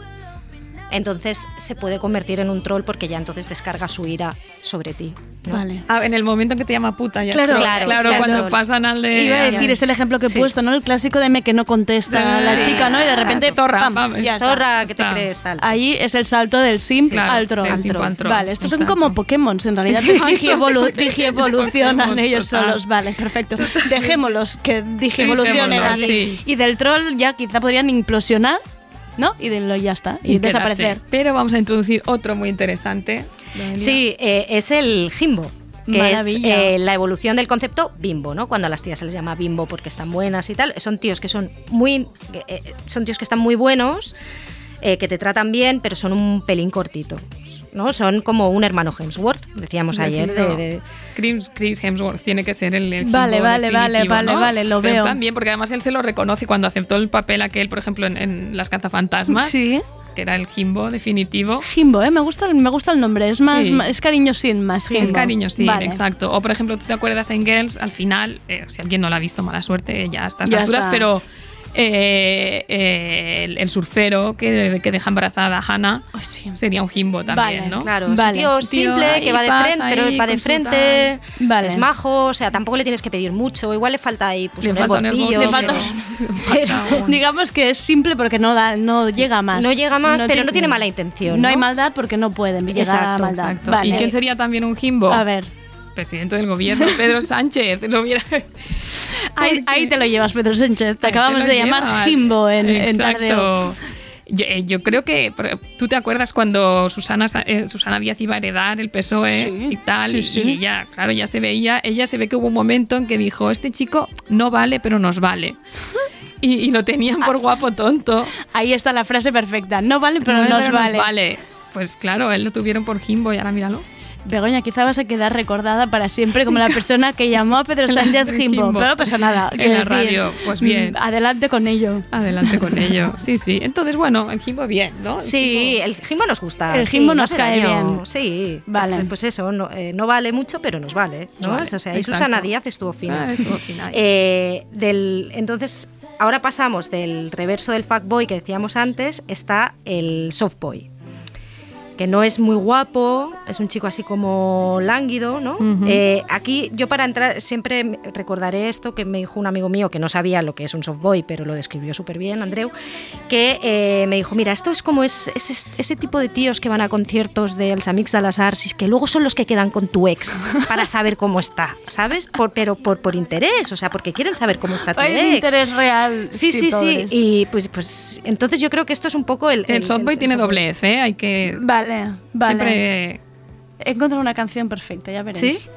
entonces se puede convertir en un troll porque ya entonces descarga su ira sobre ti. ¿no? Vale. Ah, en el momento en que te llama puta, ya Claro, claro, claro, es cuando troll. pasan al de... Iba a decir, es el ejemplo que he Sí. puesto, ¿no? El clásico de me que no contesta a la Sí. chica, ¿no? Y de repente, Exacto. Zorra, pam, pam, ya está. Zorra, ¿qué te crees? Tal. Ahí es el salto del simp Claro, al troll. del simp al troll. Vale, estos son Exacto. como Pokémon, en realidad son [laughs] digievolucionan Pokémon, ellos total. solos. Vale, perfecto. [laughs] Dejémoslos que digievolucionen así. sí. Y del troll ya quizá podrían implosionar, ¿no? Y de lo ya está. Y, desaparecer. Pero vamos a introducir otro muy interesante. Sí, eh, es el Jimbo. Que Maravilla. es eh, la evolución del concepto bimbo, ¿no? Cuando a las tías se les llama bimbo porque están buenas y tal. Son tíos que son muy. eh, son tíos que están muy buenos, eh, que te tratan bien, pero son un pelín cortito. ¿No? Son como un hermano Hemsworth, decíamos ayer. de- de, Chris, Chris Hemsworth tiene que ser el, el Vale, vale, vale, vale, ¿no? vale, lo Pero veo. plan bien, porque además él se lo reconoce cuando aceptó el papel aquel, por ejemplo, en, en Las cazafantasmas. Sí. Que era el Jimbo definitivo. Jimbo, ¿eh? Me gusta, el- me gusta el nombre. Es más, Sí. ma- es cariño sin más. Sí, es cariño, sí, Vale. exacto. O por ejemplo, tú te acuerdas en Girls, al final, eh, si alguien no la ha visto, mala suerte, ya a estas Ya alturas, está. pero eh, eh, el, el surfero que, que deja embarazada a Hannah sería un Jimbo también, Vale, ¿no? Claro, es un Vale. tío Un tío simple que va de frente, pero va de frente. Vale. es majo, o sea, tampoco le tienes que pedir mucho, igual le falta ahí pues, Le un falta pero- [laughs] [laughs] pero- Digamos que es simple porque no da, no llega más. No llega más, pero tiene- no tiene mala intención, No, hay maldad porque no pueden llegar a maldad. Exacto. Vale. ¿Y quién sería también un Jimbo? A ver, Presidente del gobierno, [laughs] Pedro Sánchez. Lo hubiera... ahí, ahí te lo llevas, Pedro Sánchez. Te Ahí acabamos te de llamar. Jimbo en, en Tardeo. Yo, eh, yo creo que tú te acuerdas cuando Susana, Sa- eh, Susana Díaz iba a heredar el PSOE Sí, y tal, sí, y- sí. y ella, claro, ya se veía, ella se ve que hubo un momento en que dijo, este chico no vale, pero nos vale. [laughs] Y, y lo tenían por guapo tonto. Ahí está la frase perfecta. No vale, pero No, nos pero vale. vale. Pues claro, él lo tuvieron por Jimbo y ahora míralo. Begoña, quizá vas a quedar recordada para siempre como la [laughs] persona que llamó a Pedro Sánchez Jimbo, Jimbo. pero no pasa nada. En la decir, radio, pues bien. mm, Adelante con ello. Adelante con ello. [laughs] Sí, sí. Entonces, bueno, el Jimbo bien, ¿no? El Sí, el Jimbo nos gusta. El Jimbo no nos cae daño. bien. Sí, Vale. Pues, pues eso, no, eh, no vale mucho, pero nos vale. ¿no? Vale, o sea, y. Susana Díaz estuvo fina. Ah, estuvo fina. Eh, del, entonces, ahora pasamos del reverso del fuckboy que decíamos antes, está el softboy. Que no es muy guapo, es un chico así como lánguido, ¿no? Eh, aquí yo para entrar siempre me- recordaré esto que me dijo un amigo mío que no sabía lo que es un softboy, pero lo describió súper bien, Andreu, que eh, me dijo, mira, esto es como es, es- es- ese tipo de tíos que van a conciertos de Els Amics de las Arsis, que luego son los que quedan con tu ex para saber cómo está, ¿sabes? Por, pero por, por interés, o sea, porque quieren saber cómo está tu Hay ex. interés real. Sí, sí, sí. Y pues, pues entonces yo creo que esto es un poco el... El softboy tiene softboy. doblez, ¿eh? Hay que... Vale, vale. Siempre... He encontrado una canción perfecta, ya veréis. ¿Sí?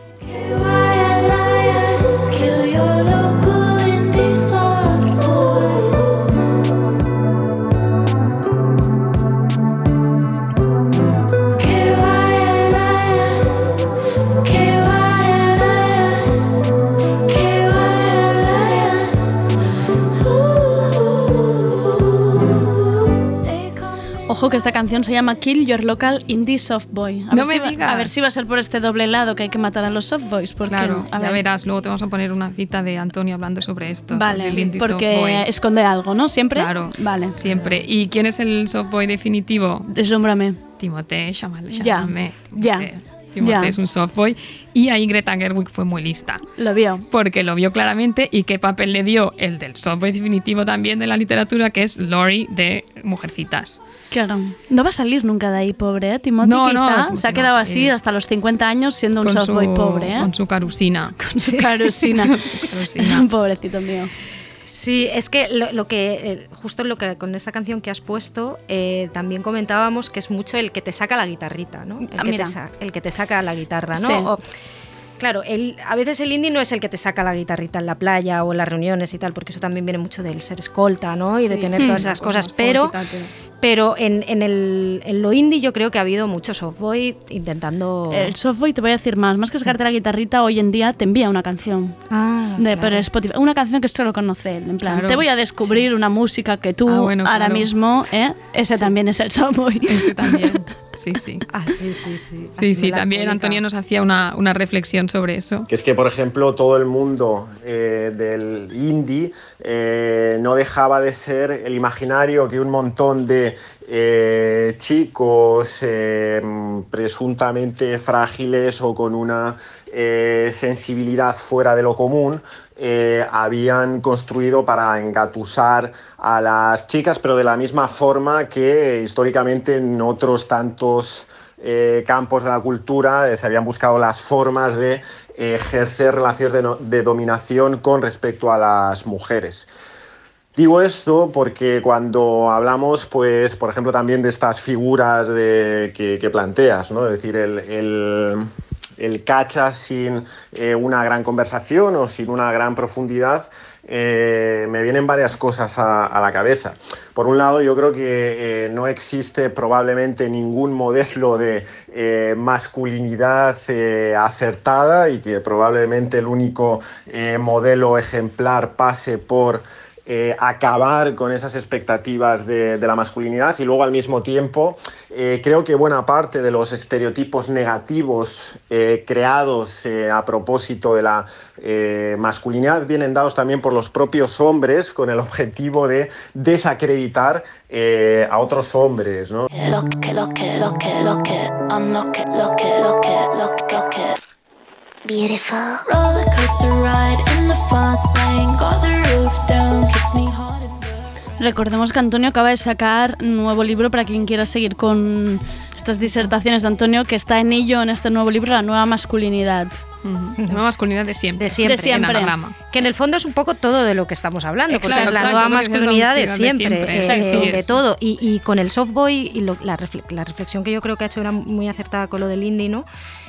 Ojo que esta canción se llama Kill Your Local Indie Soft Boy. A No ver me si va- digas. a ver si va a ser por este doble lado que hay que matar a los soft boys. Porque, Claro, a ya ver, verás, luego te vamos a poner una cita de Antonio hablando sobre esto. Vale, indie porque esconde algo, ¿no? Siempre. Claro, Vale. siempre. ¿Y quién es el softboy definitivo? Deslúmbrame. Timothée Chamal- Ya, Chalamet. ya, Ya. es un softboy. Y ahí Greta Gerwig fue muy lista. Lo vio. Porque lo vio claramente y qué papel le dio el del softboy definitivo también de la literatura, que es Lori de Mujercitas. Claro. No va a salir nunca de ahí, pobre, ¿eh? Timothy No, no, quizá Timothy se ha quedado así hasta los 50 años siendo un Con soft boy su- pobre, ¿eh? Con su carusina. Con su carusina. [laughs] Con su carusina. [laughs] Pobrecito mío. Sí, es que lo, lo que eh, justo lo que con esta canción que has puesto eh, también comentábamos que es mucho el que te saca la guitarrita, ¿no? El, Ah, que, te sa- el que te saca la guitarra, ¿no? Sí. O- claro, el, a veces el indie no es el que te saca la guitarrita en la playa o en las reuniones y tal, porque eso también viene mucho del ser escolta, ¿no? Y de tener todas Mm. esas Cosas cosas, pero pero en, en el, en lo indie yo creo que ha habido mucho softboy intentando El softboy te voy a decir más. Más que sacarte la guitarrita, hoy en día te envía una canción. Ah, de, claro. Pero Spotify. Una canción que solo conoce él. En plan, Claro. te voy a descubrir una música que tú Ah, bueno, ahora claro. mismo, ¿eh? Ese también es el softboy. [laughs] Ese también. [laughs] Sí, sí. Ah, sí, sí, sí. Sí, Así sí, también. Antonio nos hacía una, una reflexión sobre eso. Que es que, por ejemplo, todo el mundo eh, del indie eh, no dejaba de ser el imaginario que un montón de eh, chicos eh, presuntamente frágiles o con una sensibilidad fuera de lo común habían construido para engatusar a las chicas, pero de la misma forma que históricamente en otros tantos eh, campos de la cultura eh, se habían buscado las formas de eh, ejercer relaciones de, dominación con respecto a las mujeres. Digo esto porque cuando hablamos, pues, por ejemplo, también de estas figuras que, planteas, ¿no? Es decir, el, el, el cacha sin una gran conversación o sin una gran profundidad, eh, me vienen varias cosas a, la cabeza. Por un lado, yo creo que eh, no existe probablemente ningún modelo de eh, masculinidad acertada y que probablemente el único modelo ejemplar pase por eh, acabar con esas expectativas de, la masculinidad y luego al mismo tiempo eh, creo que buena parte de los estereotipos negativos eh, creados a propósito de la masculinidad vienen dados también por los propios hombres con el objetivo de desacreditar a otros hombres. Recordemos que Antonio acaba de sacar un nuevo libro para quien quiera seguir con estas disertaciones de Antonio, que está en ello en este nuevo libro, La nueva masculinidad. Ujú. Nueva masculinidad de siempre. De siempre. De siempre. En anagrama. Que en el fondo es un poco todo de lo que estamos hablando, pues Exacto, es la exacto, nueva la masculinidad de masculinidad de siempre, siempre, eh, sí, de todo. Y, y con el softboy, y lo- la, la reflexión que yo creo que ha hecho era muy acertada con lo del indie, ¿no?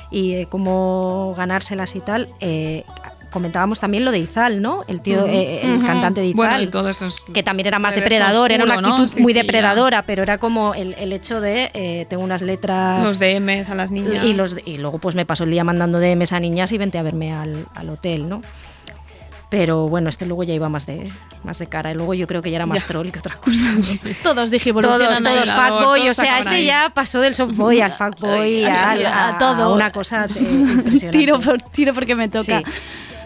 Y de cómo ganárselas y tal. eh, comentábamos también lo de Izal, ¿no? El tío, eh, el cantante de Izal. Bueno, es que también era más depredador, era una actitud Sí, muy sí, ya. depredadora, pero era como el, el hecho de eh, tengo unas letras. Los DMs a las niñas. Y, los, y luego pues me pasó el día mandando DMs a niñas y vente a verme al, al hotel, ¿no? Pero bueno, este luego ya iba más de, más de cara. Y luego yo creo que ya era más Ya. troll que otra cosa. [laughs] Todos dijimos Todos, todos, fuckboy. O sea, este ahí. ya pasó del softboy al [laughs] fuckboy, a, a todo. a una cosa eh, [laughs] impresionante. Tiro, por, tiro porque me toca. Sí.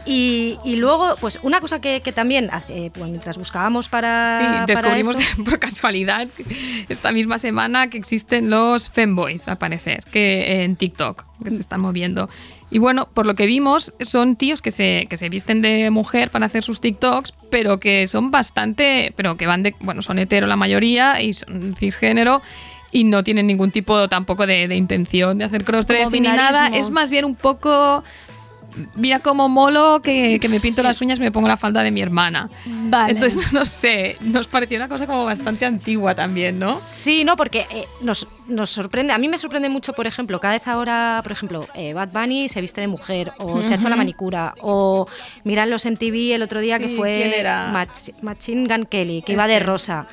Y, y luego, pues una cosa que, que también, hace, pues, mientras buscábamos para. Sí, para descubrimos esto- [laughs] por casualidad esta misma semana que existen los femboys, al parecer, que en TikTok, que se están moviendo. Y bueno, por lo que vimos, son tíos que se, que se visten de mujer para hacer sus TikToks, pero que son bastante, pero que van de, bueno, son hetero la mayoría y son cisgénero y no tienen ningún tipo tampoco de, de intención de hacer crossdressing ni nada. Es más bien un poco... Mira cómo molo que, que me pinto Sí. las uñas y me pongo la falda de mi hermana. Vale. Entonces, [laughs] no sé, nos pareció una cosa como bastante antigua también, ¿no? Sí, no, porque eh, nos, nos sorprende. A mí me sorprende mucho, por ejemplo, cada vez ahora, por ejemplo, eh, Bad Bunny se viste de mujer o se ha hecho la manicura o miran los MTV el otro día que fue ¿quién era? Mach- Machine Gun Kelly, que iba de rosa.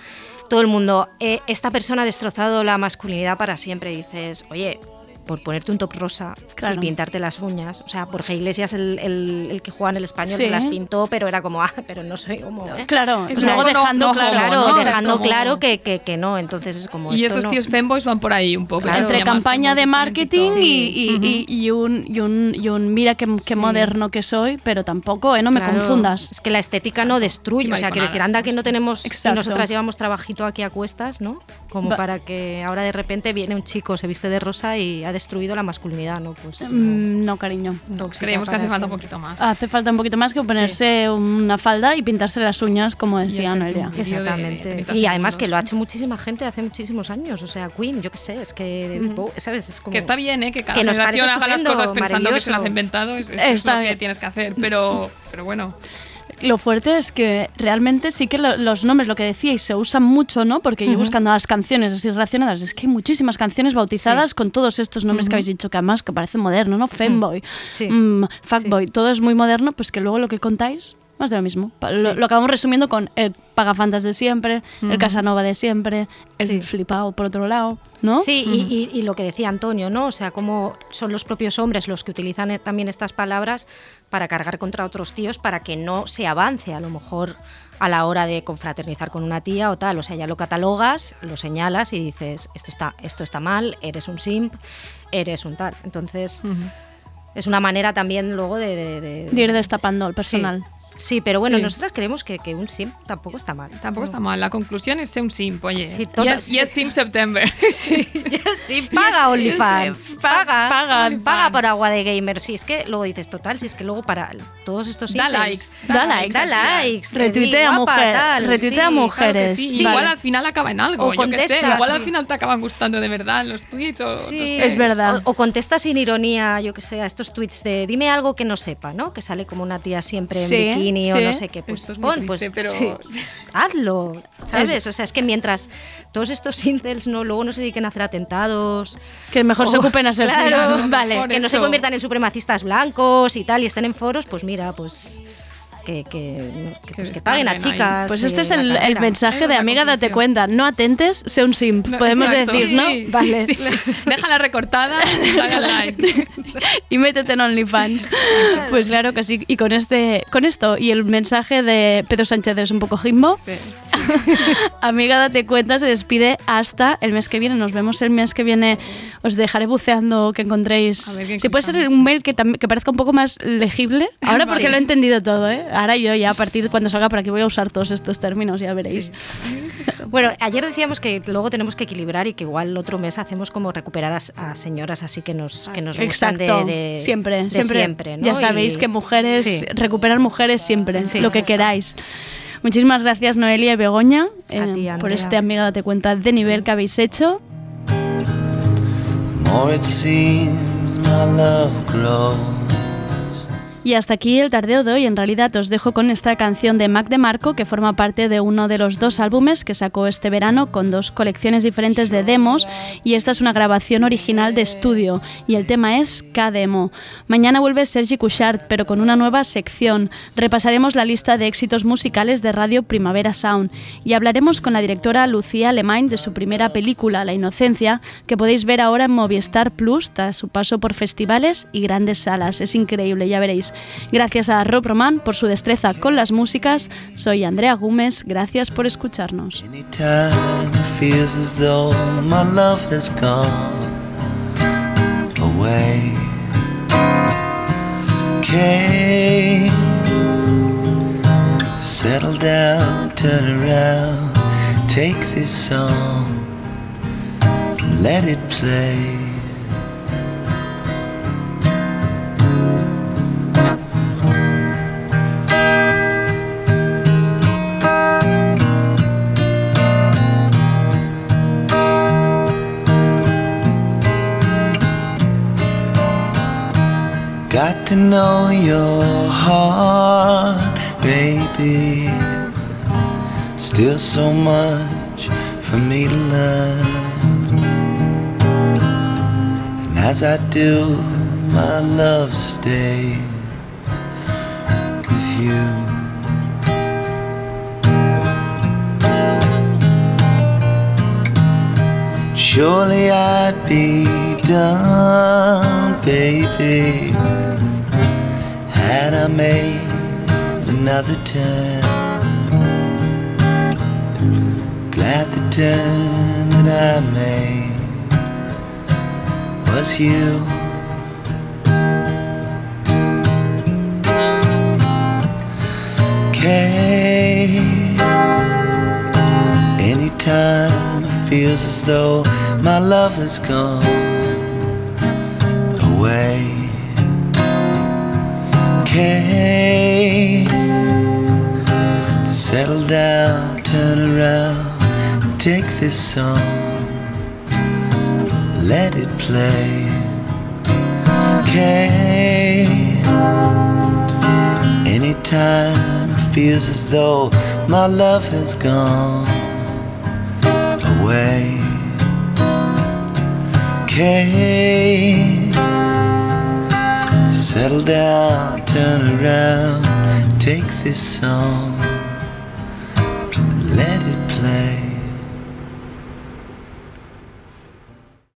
Todo el mundo, eh, esta persona ha destrozado la masculinidad para siempre. Y dices, oye, por ponerte un top rosa Claro. y pintarte las uñas. O sea, Borja Iglesias, el, el- el que juega en el español, Sí. se las pintó, pero era como, ah, pero no soy homo. ¿eh? Claro, Es luego como no- dejando no claro, dejando claro que, que, que no. Entonces es como. Y esto estos no- tíos femboys van por ahí un poco. Claro. entre campaña de marketing y, y- y- y un, y, un, y un mira qué, qué Sí. moderno que soy, pero tampoco, ¿eh? No me Claro, confundas. Es que la estética no destruye. Sí, o sea, quiero decir, anda que no tenemos. y Exacto. nosotras llevamos trabajito aquí a cuestas, ¿no? Como Va- para que ahora de repente viene un chico, se viste de rosa y ha destruido la masculinidad, ¿no? Pues. Mm, no, cariño. Creemos que hace falta un poquito más. Hace falta un poquito más que ponerse una falda y pintarse las uñas, como decía Noelia. de Exactamente. 30 y además que lo ha hecho muchísima gente hace muchísimos años. O sea, Queen, yo qué sé, es que. ¿Sabes? Es como. Que está bien, ¿eh? Que cada que generación haga las cosas pensando que se las ha inventado. Es, es- es lo que tienes que hacer. Pero, pero bueno. Lo fuerte es que realmente sí que lo- los nombres, lo que decíais, se usan mucho, ¿no? Porque yo buscando las canciones así relacionadas, es que hay muchísimas canciones bautizadas con todos estos nombres que habéis dicho, que además que parece moderno, ¿no? Femboy, Sí. mm, fuckboy, todo es muy moderno, pues que luego lo que contáis, más de lo mismo. Lo, acabamos resumiendo con el pagafantas de siempre, el. Casanova de siempre, el Sí. flipado por otro lado, ¿no? Sí, y, y- y lo que decía Antonio, ¿no? O sea, cómo son los propios hombres los que utilizan eh, también estas palabras para cargar contra otros tíos para que no se avance, a lo mejor a la hora de confraternizar con una tía o tal. O sea, ya lo catalogas, lo señalas y dices, esto está, esto está mal, eres un simp, eres un tal. Entonces, es una manera también luego de... de- de- De ir destapando el personal. Sí, Sí, pero bueno, Sí. nosotras creemos que, que un simp tampoco está mal. Tampoco está mal. La conclusión es ser un simp, oye. Sí, y, todas- es, y es Simp September. [laughs] Sí, [laughs] paga OnlyFans. Paga, paga. paga, por agua de gamer. Sí, es que luego dices, total, si es que luego para todos estos Da likes. Da likes. Da likes. Retuitea mujer- retuitea claro que mujeres. Sí, sí. Igual al final acaba en algo. O yo qué sé. contesta, Igual sí. al final te acaban gustando de verdad los tweets o Sí. no sé. Es verdad. O, o contesta sin ironía, yo que sé, a estos tweets de dime algo que no sepa, ¿no? Que sale como una tía siempre en Sí, bikini o no sé qué. Pues Esto es muy pon, pues pero- sí, hazlo, ¿sabes? O sea, es que mientras todos estos [laughs] incels no, luego no se dediquen a hacer atentados. Que mejor se ocupen a ser [laughs] claro, [laughs] Vale. Que no se conviertan en supremacistas blancos y tal y estén en foros, pues mira, pues que, que, que, pues que paguen a chicas. Pues eh, este es la el, mensaje Es de amiga, date cuenta. No atentes, sé un simp. No, Podemos exacto. decir, ¿no? Sí, sí, vale. sí. [laughs] Déjala recortada y [laughs] y métete en OnlyFans. Pues claro que sí. Y con este, con esto y el mensaje de Pedro Sánchez es un poco jimbo. Sí. [laughs] Amiga, date cuenta, se despide hasta el mes que viene. Nos vemos el mes que viene. Os dejaré buceando que encontréis. Si puede ser un mail que, que parezca un poco más legible. Ahora porque Sí. lo he entendido todo, ¿eh? Ahora yo ya a partir de cuando salga por aquí voy a usar todos estos términos, ya veréis. Bueno, ayer decíamos que luego tenemos que equilibrar y que igual el otro mes hacemos como recuperar a, a señoras así que nos, que nos gustan de, Exacto, de- siempre, de siempre. siempre, ¿no? Ya sabéis Y- que mujeres, Sí. recuperar mujeres siempre, Sí, lo que queráis. Muchísimas gracias Noelia y Begoña eh, ti, por este amiga date cuenta de nivel que habéis hecho. More it seems my love grows. Y hasta aquí el tardeo de hoy. En realidad os dejo con esta canción de Mac DeMarco que forma parte de uno de los dos álbumes que sacó este verano con dos colecciones diferentes de demos y esta es una grabación original de estudio y el tema es K-Demo. Mañana vuelve Sergi Couchard pero con una nueva sección. Repasaremos la lista de éxitos musicales de Radio Primavera Sound y hablaremos con la directora Lucía Lemain de su primera película La Inocencia que podéis ver ahora en Movistar Plus tras su paso por festivales y grandes salas. Es increíble, ya veréis. Gracias a Rob Roman por su destreza con las músicas. Soy Andrea Gómez, gracias por escucharnos. Settle down, turn around, take this song, let it play. Got to know your heart, baby. Still so much for me to learn. And as I do, my love stays with you. Surely I'd be done, baby, had I made another turn. Glad the turn that I made was you. Okay. Anytime it feels as though my love is gone Okay. Settle down, turn around, take this song, let it play. Okay. Anytime it feels as though my love has gone away. Okay. Settle down, turn around, take this song,